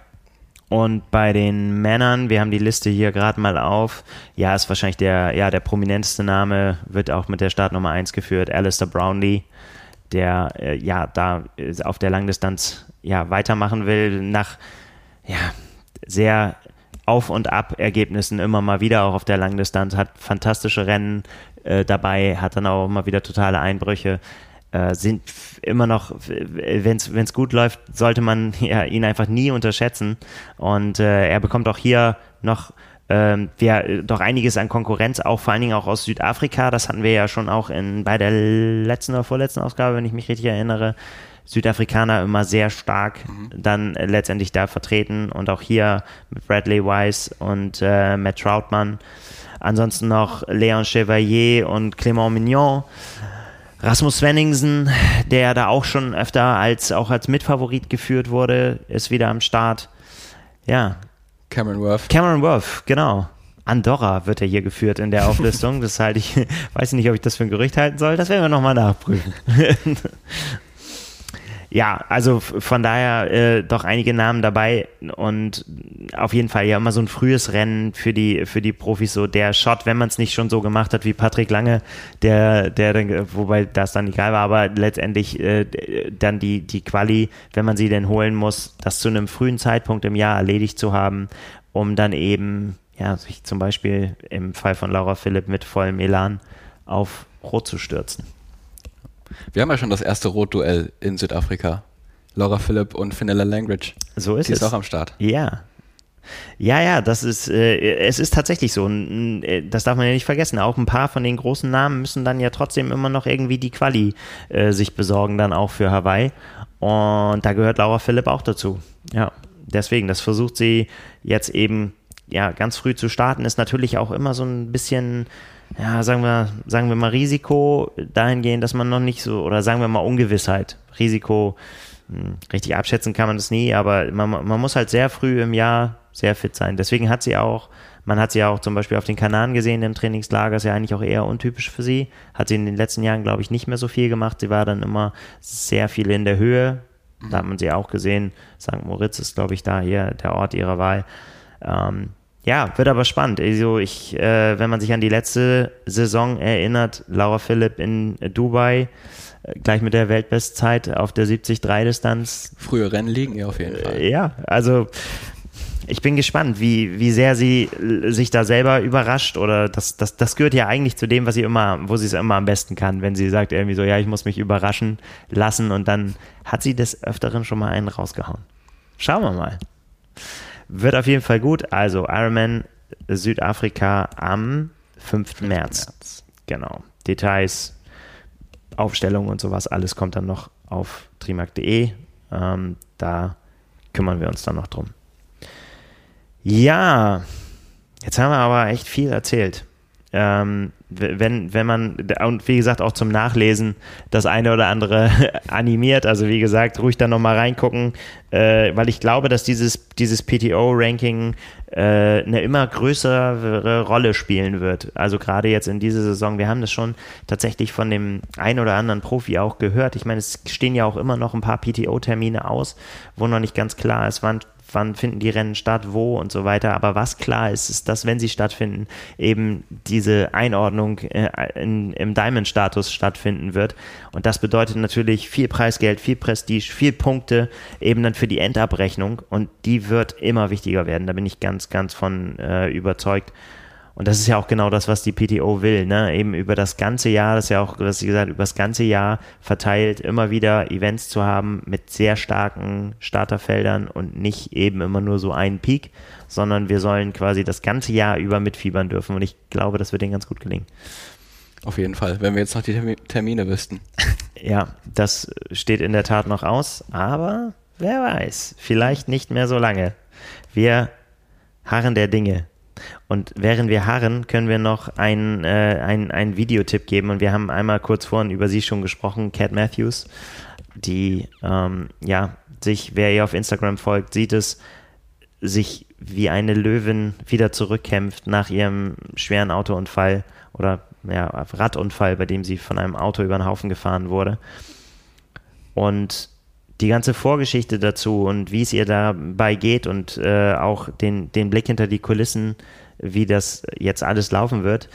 Und bei den Männern, wir haben die Liste hier gerade mal auf. Ja, ist wahrscheinlich der, ja, der prominenteste Name, wird auch mit der Startnummer 1 geführt, Alistair Brownlee, der äh, ja da auf der Langdistanz ja weitermachen will, nach ja, sehr auf- und Ab-Ergebnissen immer mal wieder, auch auf der Langdistanz, hat fantastische Rennen äh, dabei, hat dann auch immer wieder totale Einbrüche. Äh, sind immer noch, wenn es gut läuft, sollte man (laughs) ja, ihn einfach nie unterschätzen. Und äh, er bekommt auch hier noch ähm, wir doch einiges an Konkurrenz, auch vor allen Dingen auch aus Südafrika. Das hatten wir ja schon auch in, bei der letzten oder vorletzten Ausgabe, wenn ich mich richtig erinnere. Südafrikaner immer sehr stark mhm. dann äh, letztendlich da vertreten und auch hier mit Bradley Weiss und äh, Matt Troutman. Ansonsten noch Leon Chevalier und Clément Mignon. Rasmus Svenningsen, der da auch schon öfter als auch als Mitfavorit geführt wurde, ist wieder am Start. Ja. Cameron Worth. Cameron Worth, genau. Andorra wird er hier geführt in der Auflistung. (laughs) Das halte ich, weiß nicht, ob ich das für ein Gerücht halten soll. Das werden wir nochmal nachprüfen. (laughs) ja, also von daher äh, doch einige Namen dabei und auf jeden Fall ja immer so ein frühes Rennen für die für die Profis so der Shot, wenn man es nicht schon so gemacht hat wie Patrick Lange, der der wobei das dann egal war, aber letztendlich äh, dann die die Quali, wenn man sie denn holen muss, das zu einem frühen Zeitpunkt im Jahr erledigt zu haben, um dann eben ja sich zum Beispiel im Fall von Laura Philipp mit vollem Elan auf Rot zu stürzen. Wir haben ja schon das erste Rotduell in Südafrika. Laura Philipp und Finella Langridge. So ist Die es. ist auch am Start. Ja. Ja, ja, das ist, äh, es ist tatsächlich so. Äh, das darf man ja nicht vergessen. Auch ein paar von den großen Namen müssen dann ja trotzdem immer noch irgendwie die Quali äh, sich besorgen, dann auch für Hawaii. Und da gehört Laura Philipp auch dazu. Ja, deswegen, das versucht sie jetzt eben ja ganz früh zu starten, ist natürlich auch immer so ein bisschen ja, sagen wir, sagen wir mal Risiko dahingehend, dass man noch nicht so, oder sagen wir mal Ungewissheit. Risiko, hm, richtig abschätzen kann man das nie, aber man, man muss halt sehr früh im Jahr sehr fit sein. Deswegen hat sie auch, man hat sie auch zum Beispiel auf den Kanaren gesehen im Trainingslager, ist ja eigentlich auch eher untypisch für sie. Hat sie in den letzten Jahren, glaube ich, nicht mehr so viel gemacht. Sie war dann immer sehr viel in der Höhe. Da hat man sie auch gesehen. St. Moritz ist, glaube ich, da hier der Ort ihrer Wahl. Ähm, ja, wird aber spannend. Also ich, äh, wenn man sich an die letzte Saison erinnert, Laura Philipp in Dubai, äh, gleich mit der Weltbestzeit auf der 70-3-Distanz. Frühe Rennen liegen ihr auf jeden Fall. Äh, ja, also ich bin gespannt, wie, wie sehr sie sich da selber überrascht oder das, das, das gehört ja eigentlich zu dem, was sie immer, wo sie es immer am besten kann, wenn sie sagt irgendwie so, ja, ich muss mich überraschen lassen und dann hat sie des Öfteren schon mal einen rausgehauen. Schauen wir mal. Wird auf jeden Fall gut. Also Ironman Südafrika am 5. März. März. Genau. Details, Aufstellung und sowas, alles kommt dann noch auf trimark.de. Ähm, da kümmern wir uns dann noch drum. Ja, jetzt haben wir aber echt viel erzählt. Ähm, wenn, wenn man, und wie gesagt, auch zum Nachlesen das eine oder andere (laughs) animiert. Also wie gesagt, ruhig da nochmal reingucken, äh, weil ich glaube, dass dieses, dieses PTO-Ranking äh, eine immer größere Rolle spielen wird. Also gerade jetzt in dieser Saison, wir haben das schon tatsächlich von dem einen oder anderen Profi auch gehört. Ich meine, es stehen ja auch immer noch ein paar PTO-Termine aus, wo noch nicht ganz klar ist, wann wann finden die Rennen statt, wo und so weiter. Aber was klar ist, ist, dass wenn sie stattfinden, eben diese Einordnung äh, in, im Diamond-Status stattfinden wird. Und das bedeutet natürlich viel Preisgeld, viel Prestige, viel Punkte eben dann für die Endabrechnung. Und die wird immer wichtiger werden. Da bin ich ganz, ganz von äh, überzeugt. Und das ist ja auch genau das, was die PTO will, ne? Eben über das ganze Jahr, das ist ja auch, was sie gesagt, über das ganze Jahr verteilt, immer wieder Events zu haben mit sehr starken Starterfeldern und nicht eben immer nur so einen Peak, sondern wir sollen quasi das ganze Jahr über mitfiebern dürfen. Und ich glaube, das wird ihnen ganz gut gelingen. Auf jeden Fall, wenn wir jetzt noch die Termine wüssten. (laughs) Ja, das steht in der Tat noch aus, aber wer weiß, vielleicht nicht mehr so lange. Wir harren der Dinge. Und während wir harren, können wir noch einen äh, ein Videotipp geben. Und wir haben einmal kurz vorhin über sie schon gesprochen, Cat Matthews, die, ähm, ja, sich, wer ihr auf Instagram folgt, sieht es, sich wie eine Löwin wieder zurückkämpft nach ihrem schweren Autounfall oder ja, Radunfall, bei dem sie von einem Auto über den Haufen gefahren wurde. Und die ganze Vorgeschichte dazu und wie es ihr dabei geht und äh, auch den, den Blick hinter die Kulissen, wie das jetzt alles laufen wird,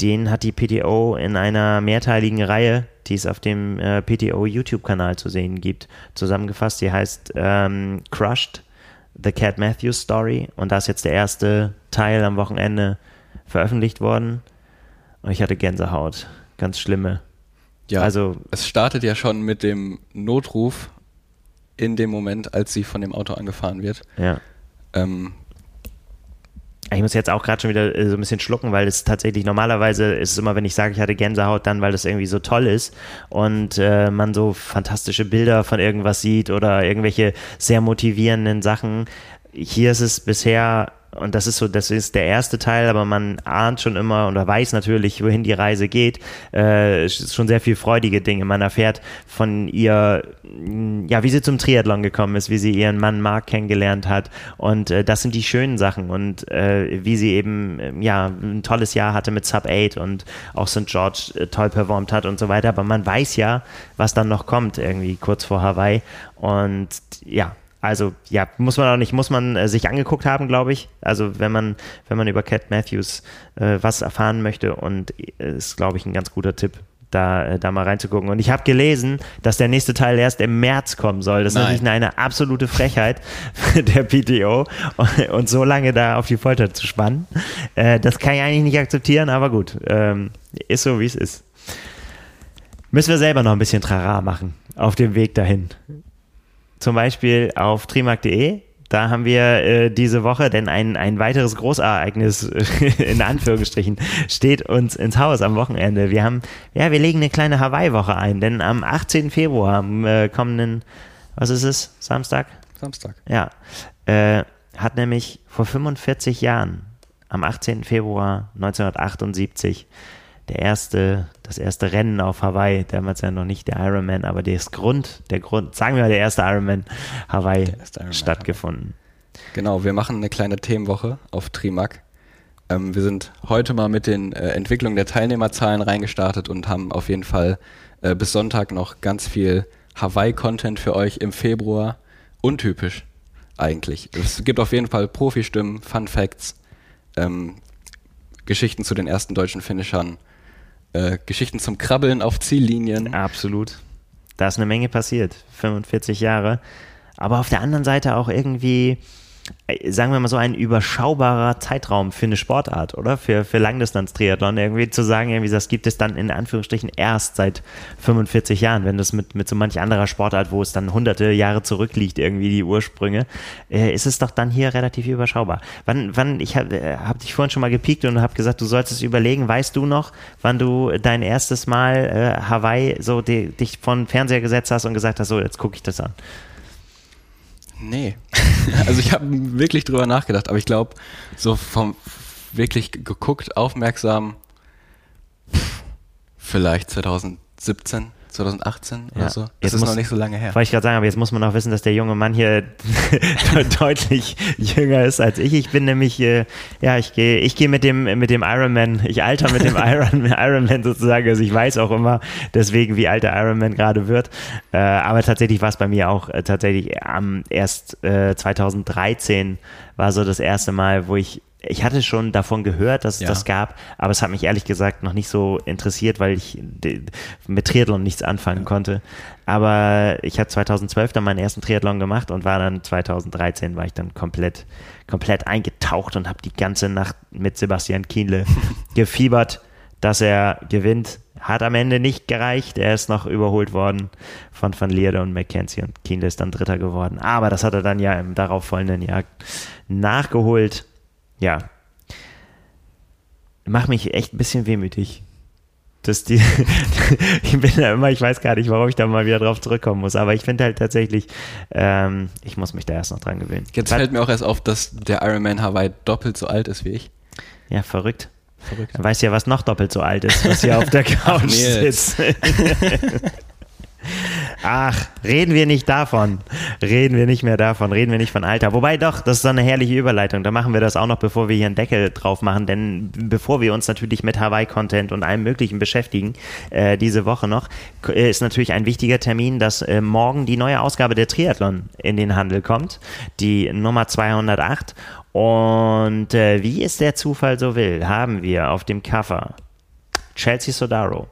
den hat die PTO in einer mehrteiligen Reihe, die es auf dem äh, PTO YouTube-Kanal zu sehen gibt, zusammengefasst. Die heißt ähm, Crushed, The Cat Matthews Story. Und da ist jetzt der erste Teil am Wochenende veröffentlicht worden. Und ich hatte Gänsehaut. Ganz schlimme. Ja, also es startet ja schon mit dem Notruf in dem Moment, als sie von dem Auto angefahren wird. Ja. Ähm, ich muss jetzt auch gerade schon wieder äh, so ein bisschen schlucken, weil es tatsächlich normalerweise ist es immer, wenn ich sage, ich hatte Gänsehaut, dann, weil das irgendwie so toll ist und äh, man so fantastische Bilder von irgendwas sieht oder irgendwelche sehr motivierenden Sachen. Hier ist es bisher und das ist so, das ist der erste Teil, aber man ahnt schon immer oder weiß natürlich, wohin die Reise geht. Äh, ist schon sehr viel freudige Dinge. Man erfährt von ihr, ja, wie sie zum Triathlon gekommen ist, wie sie ihren Mann Mark kennengelernt hat. Und äh, das sind die schönen Sachen und äh, wie sie eben, äh, ja, ein tolles Jahr hatte mit Sub 8 und auch St. George äh, toll performt hat und so weiter. Aber man weiß ja, was dann noch kommt, irgendwie kurz vor Hawaii. Und ja, also ja, muss man auch nicht, muss man äh, sich angeguckt haben, glaube ich. Also wenn man, wenn man über Cat Matthews äh, was erfahren möchte und äh, ist, glaube ich, ein ganz guter Tipp, da, äh, da mal reinzugucken. Und ich habe gelesen, dass der nächste Teil erst im März kommen soll. Das ist Nein. natürlich eine absolute Frechheit der PTO und, (laughs) und, so lange da auf die Folter zu spannen. Äh, das kann ich eigentlich nicht akzeptieren, aber gut, ähm, ist so, wie es ist. Müssen wir selber noch ein bisschen Trara machen auf dem Weg dahin zum Beispiel auf trimark.de. Da haben wir äh, diese Woche, denn ein, ein weiteres Großereignis, (laughs) in Anführungsstrichen, steht uns ins Haus am Wochenende. Wir haben, ja, wir legen eine kleine Hawaii-Woche ein, denn am 18. Februar, am äh, kommenden, was ist es, Samstag? Samstag. Ja, äh, hat nämlich vor 45 Jahren, am 18. Februar 1978, der erste, das erste Rennen auf Hawaii, damals ja noch nicht der Ironman, aber das Grund, der Grund, sagen wir mal, der erste Ironman Hawaii Ironman stattgefunden. Genau, wir machen eine kleine Themenwoche auf Trimac. Ähm, wir sind heute mal mit den äh, Entwicklungen der Teilnehmerzahlen reingestartet und haben auf jeden Fall äh, bis Sonntag noch ganz viel Hawaii-Content für euch im Februar. Untypisch eigentlich. Es gibt auf jeden Fall Profi-Stimmen, Fun Facts, ähm, Geschichten zu den ersten deutschen Finishern äh, Geschichten zum Krabbeln auf Ziellinien. Absolut. Da ist eine Menge passiert. 45 Jahre. Aber auf der anderen Seite auch irgendwie sagen wir mal so ein überschaubarer Zeitraum für eine Sportart, oder? Für, für Langdistanz-Triathlon irgendwie zu sagen, irgendwie, das gibt es dann in Anführungsstrichen erst seit 45 Jahren, wenn das mit, mit so manch anderer Sportart, wo es dann hunderte Jahre zurückliegt, irgendwie die Ursprünge, äh, ist es doch dann hier relativ überschaubar. Wann, wann, ich habe äh, hab dich vorhin schon mal gepiekt und habe gesagt, du sollst es überlegen, weißt du noch, wann du dein erstes Mal äh, Hawaii so die, dich von Fernseher gesetzt hast und gesagt hast, so, jetzt gucke ich das an? Nee. (laughs) also ich habe wirklich drüber nachgedacht, aber ich glaube, so vom wirklich geguckt, aufmerksam, vielleicht 2017. 2018 ja. oder so. Das jetzt ist muss, noch nicht so lange her. Wollte ich gerade sagen, aber jetzt muss man auch wissen, dass der junge Mann hier (laughs) deutlich jünger ist als ich. Ich bin nämlich, äh, ja, ich gehe ich gehe mit dem, mit dem Ironman, ich alter mit dem (laughs) Iron, Ironman sozusagen. Also ich weiß auch immer deswegen, wie alt der Ironman gerade wird. Äh, aber tatsächlich war es bei mir auch äh, tatsächlich am erst 2013 äh, war so das erste Mal, wo ich ich hatte schon davon gehört, dass es ja. das gab, aber es hat mich ehrlich gesagt noch nicht so interessiert, weil ich mit Triathlon nichts anfangen ja. konnte. Aber ich habe 2012 dann meinen ersten Triathlon gemacht und war dann 2013 war ich dann komplett, komplett eingetaucht und habe die ganze Nacht mit Sebastian Kienle (laughs) gefiebert, dass er gewinnt. Hat am Ende nicht gereicht. Er ist noch überholt worden von Van Lierde und McKenzie und Kienle ist dann Dritter geworden. Aber das hat er dann ja im darauffolgenden Jahr nachgeholt ja, macht mich echt ein bisschen wehmütig. Dass die, (laughs) ich bin da immer, ich weiß gar nicht, warum ich da mal wieder drauf zurückkommen muss, aber ich finde halt tatsächlich, ähm, ich muss mich da erst noch dran gewöhnen. Jetzt fällt mir auch erst auf, dass der Ironman Hawaii doppelt so alt ist wie ich. Ja, verrückt. Verrückt. Dann weißt du ja, was noch doppelt so alt ist, was hier (laughs) auf der Couch Ach, sitzt. (laughs) Ach, reden wir nicht davon. Reden wir nicht mehr davon. Reden wir nicht von Alter. Wobei doch, das ist eine herrliche Überleitung. Da machen wir das auch noch, bevor wir hier einen Deckel drauf machen. Denn bevor wir uns natürlich mit Hawaii-Content und allem Möglichen beschäftigen, äh, diese Woche noch, äh, ist natürlich ein wichtiger Termin, dass äh, morgen die neue Ausgabe der Triathlon in den Handel kommt. Die Nummer 208. Und äh, wie es der Zufall so will, haben wir auf dem Cover Chelsea Sodaro.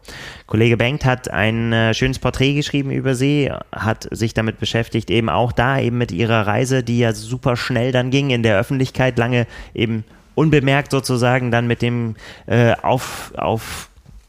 Kollege Bengt hat ein äh, schönes Porträt geschrieben über sie, hat sich damit beschäftigt, eben auch da eben mit ihrer Reise, die ja super schnell dann ging in der Öffentlichkeit, lange eben unbemerkt sozusagen dann mit dem äh, auf, auf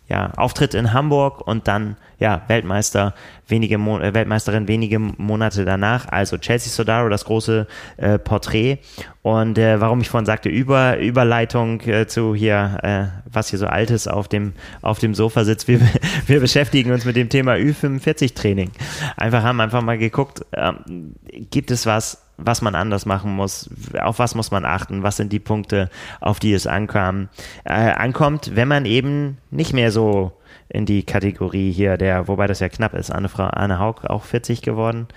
ja, Auftritt in Hamburg und dann ja, Weltmeister wenige Mo äh, Weltmeisterin wenige Monate danach. Also Chelsea Sodaro, das große äh, Porträt. Und äh, warum ich vorhin sagte, Über, Überleitung äh, zu hier, äh, was hier so altes auf dem, auf dem Sofa sitzt. Wir, (laughs) wir beschäftigen uns mit dem Thema Ü45-Training. Einfach haben einfach mal geguckt, ähm, gibt es was, was man anders machen muss, auf was muss man achten, was sind die Punkte, auf die es ankam, äh, ankommt, wenn man eben nicht mehr so in die Kategorie hier, der, wobei das ja knapp ist, Anne, Frau, Anne Haug auch 40 geworden.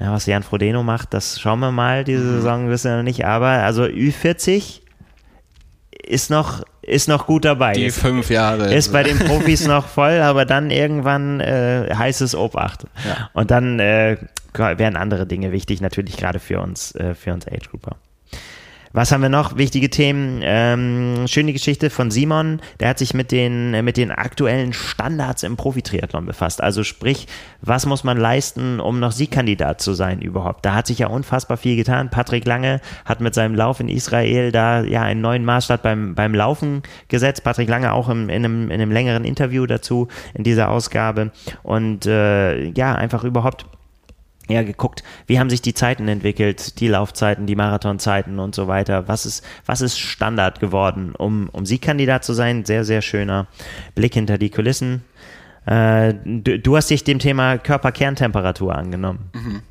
Ja, was Jan Frodeno macht, das schauen wir mal diese mhm. Saison, wissen wir noch nicht, aber also Ü40 ist noch, ist noch gut dabei. Die ist, fünf Jahre. Ist bei den Profis noch voll, aber dann irgendwann äh, heißes Obacht. Ja. Und dann äh, wären andere Dinge wichtig, natürlich gerade für uns, äh, für uns Age Grouper. Was haben wir noch? Wichtige Themen. Ähm, schöne Geschichte von Simon. Der hat sich mit den, äh, mit den aktuellen Standards im Profitriathlon befasst. Also sprich, was muss man leisten, um noch Siegkandidat zu sein überhaupt? Da hat sich ja unfassbar viel getan. Patrick Lange hat mit seinem Lauf in Israel da ja einen neuen Maßstab beim, beim Laufen gesetzt. Patrick Lange auch im, in, einem, in einem längeren Interview dazu in dieser Ausgabe. Und äh, ja, einfach überhaupt ja geguckt, wie haben sich die Zeiten entwickelt, die Laufzeiten, die Marathonzeiten und so weiter. Was ist, was ist Standard geworden, um, um Siegkandidat zu sein? Sehr, sehr schöner Blick hinter die Kulissen. Äh, du, du, hast dich dem Thema Körperkerntemperatur angenommen. Mhm.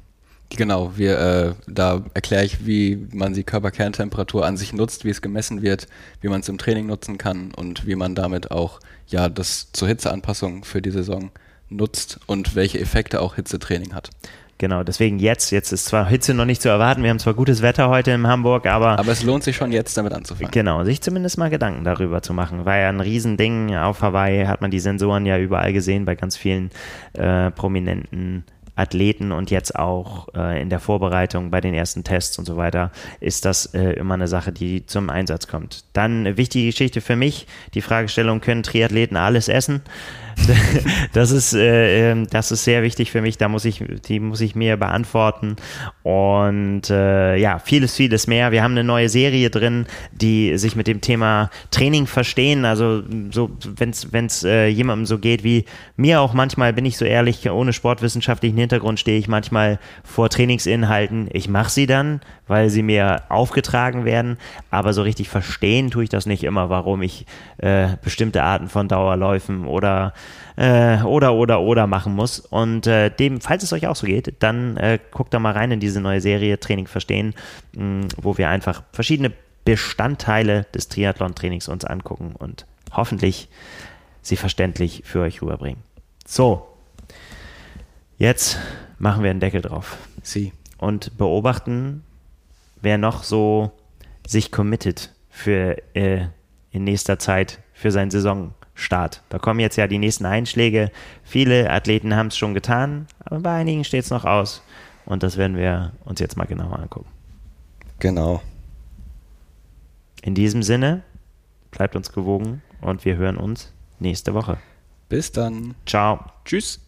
Genau, wir, äh, da erkläre ich, wie man die Körperkerntemperatur an sich nutzt, wie es gemessen wird, wie man es im Training nutzen kann und wie man damit auch ja das zur Hitzeanpassung für die Saison nutzt und welche Effekte auch Hitzetraining hat. Genau, deswegen jetzt. Jetzt ist zwar Hitze noch nicht zu erwarten, wir haben zwar gutes Wetter heute in Hamburg, aber. Aber es lohnt sich schon jetzt damit anzufangen. Genau, sich zumindest mal Gedanken darüber zu machen. War ja ein Riesending. Auf Hawaii hat man die Sensoren ja überall gesehen, bei ganz vielen äh, prominenten Athleten und jetzt auch äh, in der Vorbereitung bei den ersten Tests und so weiter ist das äh, immer eine Sache, die zum Einsatz kommt. Dann eine wichtige Geschichte für mich, die Fragestellung, können Triathleten alles essen? (laughs) das ist, äh, ähm, das ist sehr wichtig für mich. Da muss ich, die muss ich mir beantworten. Und äh, ja, vieles, vieles mehr. Wir haben eine neue Serie drin, die sich mit dem Thema Training verstehen. Also so, wenn es äh, jemandem so geht wie mir auch manchmal, bin ich so ehrlich, ohne sportwissenschaftlichen Hintergrund stehe ich manchmal vor Trainingsinhalten. Ich mache sie dann, weil sie mir aufgetragen werden, aber so richtig verstehen tue ich das nicht immer, warum ich äh, bestimmte Arten von Dauerläufen oder äh, oder oder oder machen muss. Und äh, dem, falls es euch auch so geht, dann äh, guckt da mal rein in diese neue Serie Training verstehen, mh, mm, wo wir einfach verschiedene Bestandteile des Triathlon-Trainings uns angucken und hoffentlich sie verständlich für euch rüberbringen. So, jetzt machen wir einen Deckel drauf. Sie. Und beobachten, wer noch so sich committet für äh, in nächster Zeit für seinen Saisonstart. Da kommen jetzt ja die nächsten Einschläge. Viele Athleten haben es schon getan, aber bei einigen steht es noch aus. Und das werden wir uns jetzt mal genauer angucken. Genau. In diesem Sinne, bleibt uns gewogen und wir hören uns nächste Woche. Bis dann. Ciao. Tschüss.